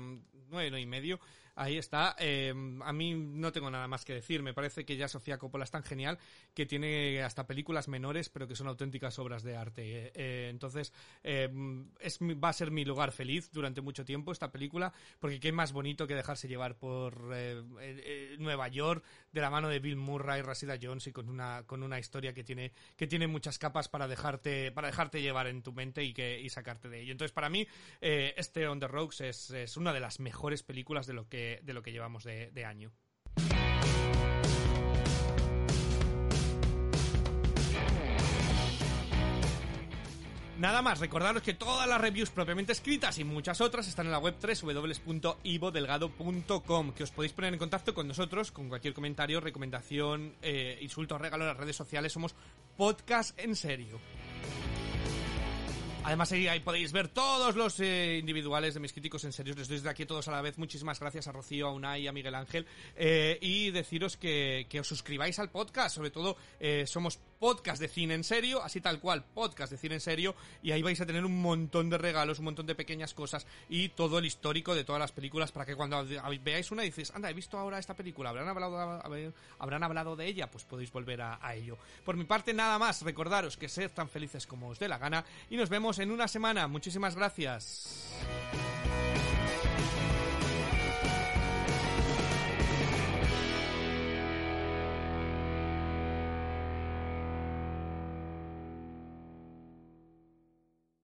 nueve y medio. Ahí está. Eh, a mí no tengo nada más que decir. Me parece que ya Sofía Coppola es tan genial que tiene hasta películas menores, pero que son auténticas obras de arte. Eh, entonces, eh, es, va a ser mi lugar feliz durante mucho tiempo esta película, porque qué más bonito que dejarse llevar por Nueva York de la mano de Bill Murray, Rashida Jones y con una, con una historia que tiene, que tiene muchas capas para dejarte, para dejarte llevar en tu mente y, que, y sacarte de ello. Entonces, para mí, este On the Rocks es, es una de las mejores películas de lo que de, lo que llevamos de año. Nada más, recordaros que todas las reviews propiamente escritas y muchas otras están en la web www.ivodelgado.com, que os podéis poner en contacto con nosotros con cualquier comentario, recomendación, eh, insulto regalo en las redes sociales. Somos Podcast en Serio. Además ahí, podéis ver todos los eh, individuales de mis críticos en serio. Les doy desde aquí todos a la vez muchísimas gracias a Rocío, a Unai, a Miguel Ángel. Eh, y deciros que, os suscribáis al podcast. Sobre todo, eh, somos podcast de cine en serio, así tal cual, podcast de cine en serio. Y ahí vais a tener un montón de regalos, un montón de pequeñas cosas y todo el histórico de todas las películas para que cuando veáis una dices, anda, he visto ahora esta película, habrán hablado, habrán hablado de ella, pues podéis volver a, a ello. Por mi parte, nada más. Recordaros que sed tan felices como os dé la gana y nos vemos en una semana. Muchísimas gracias.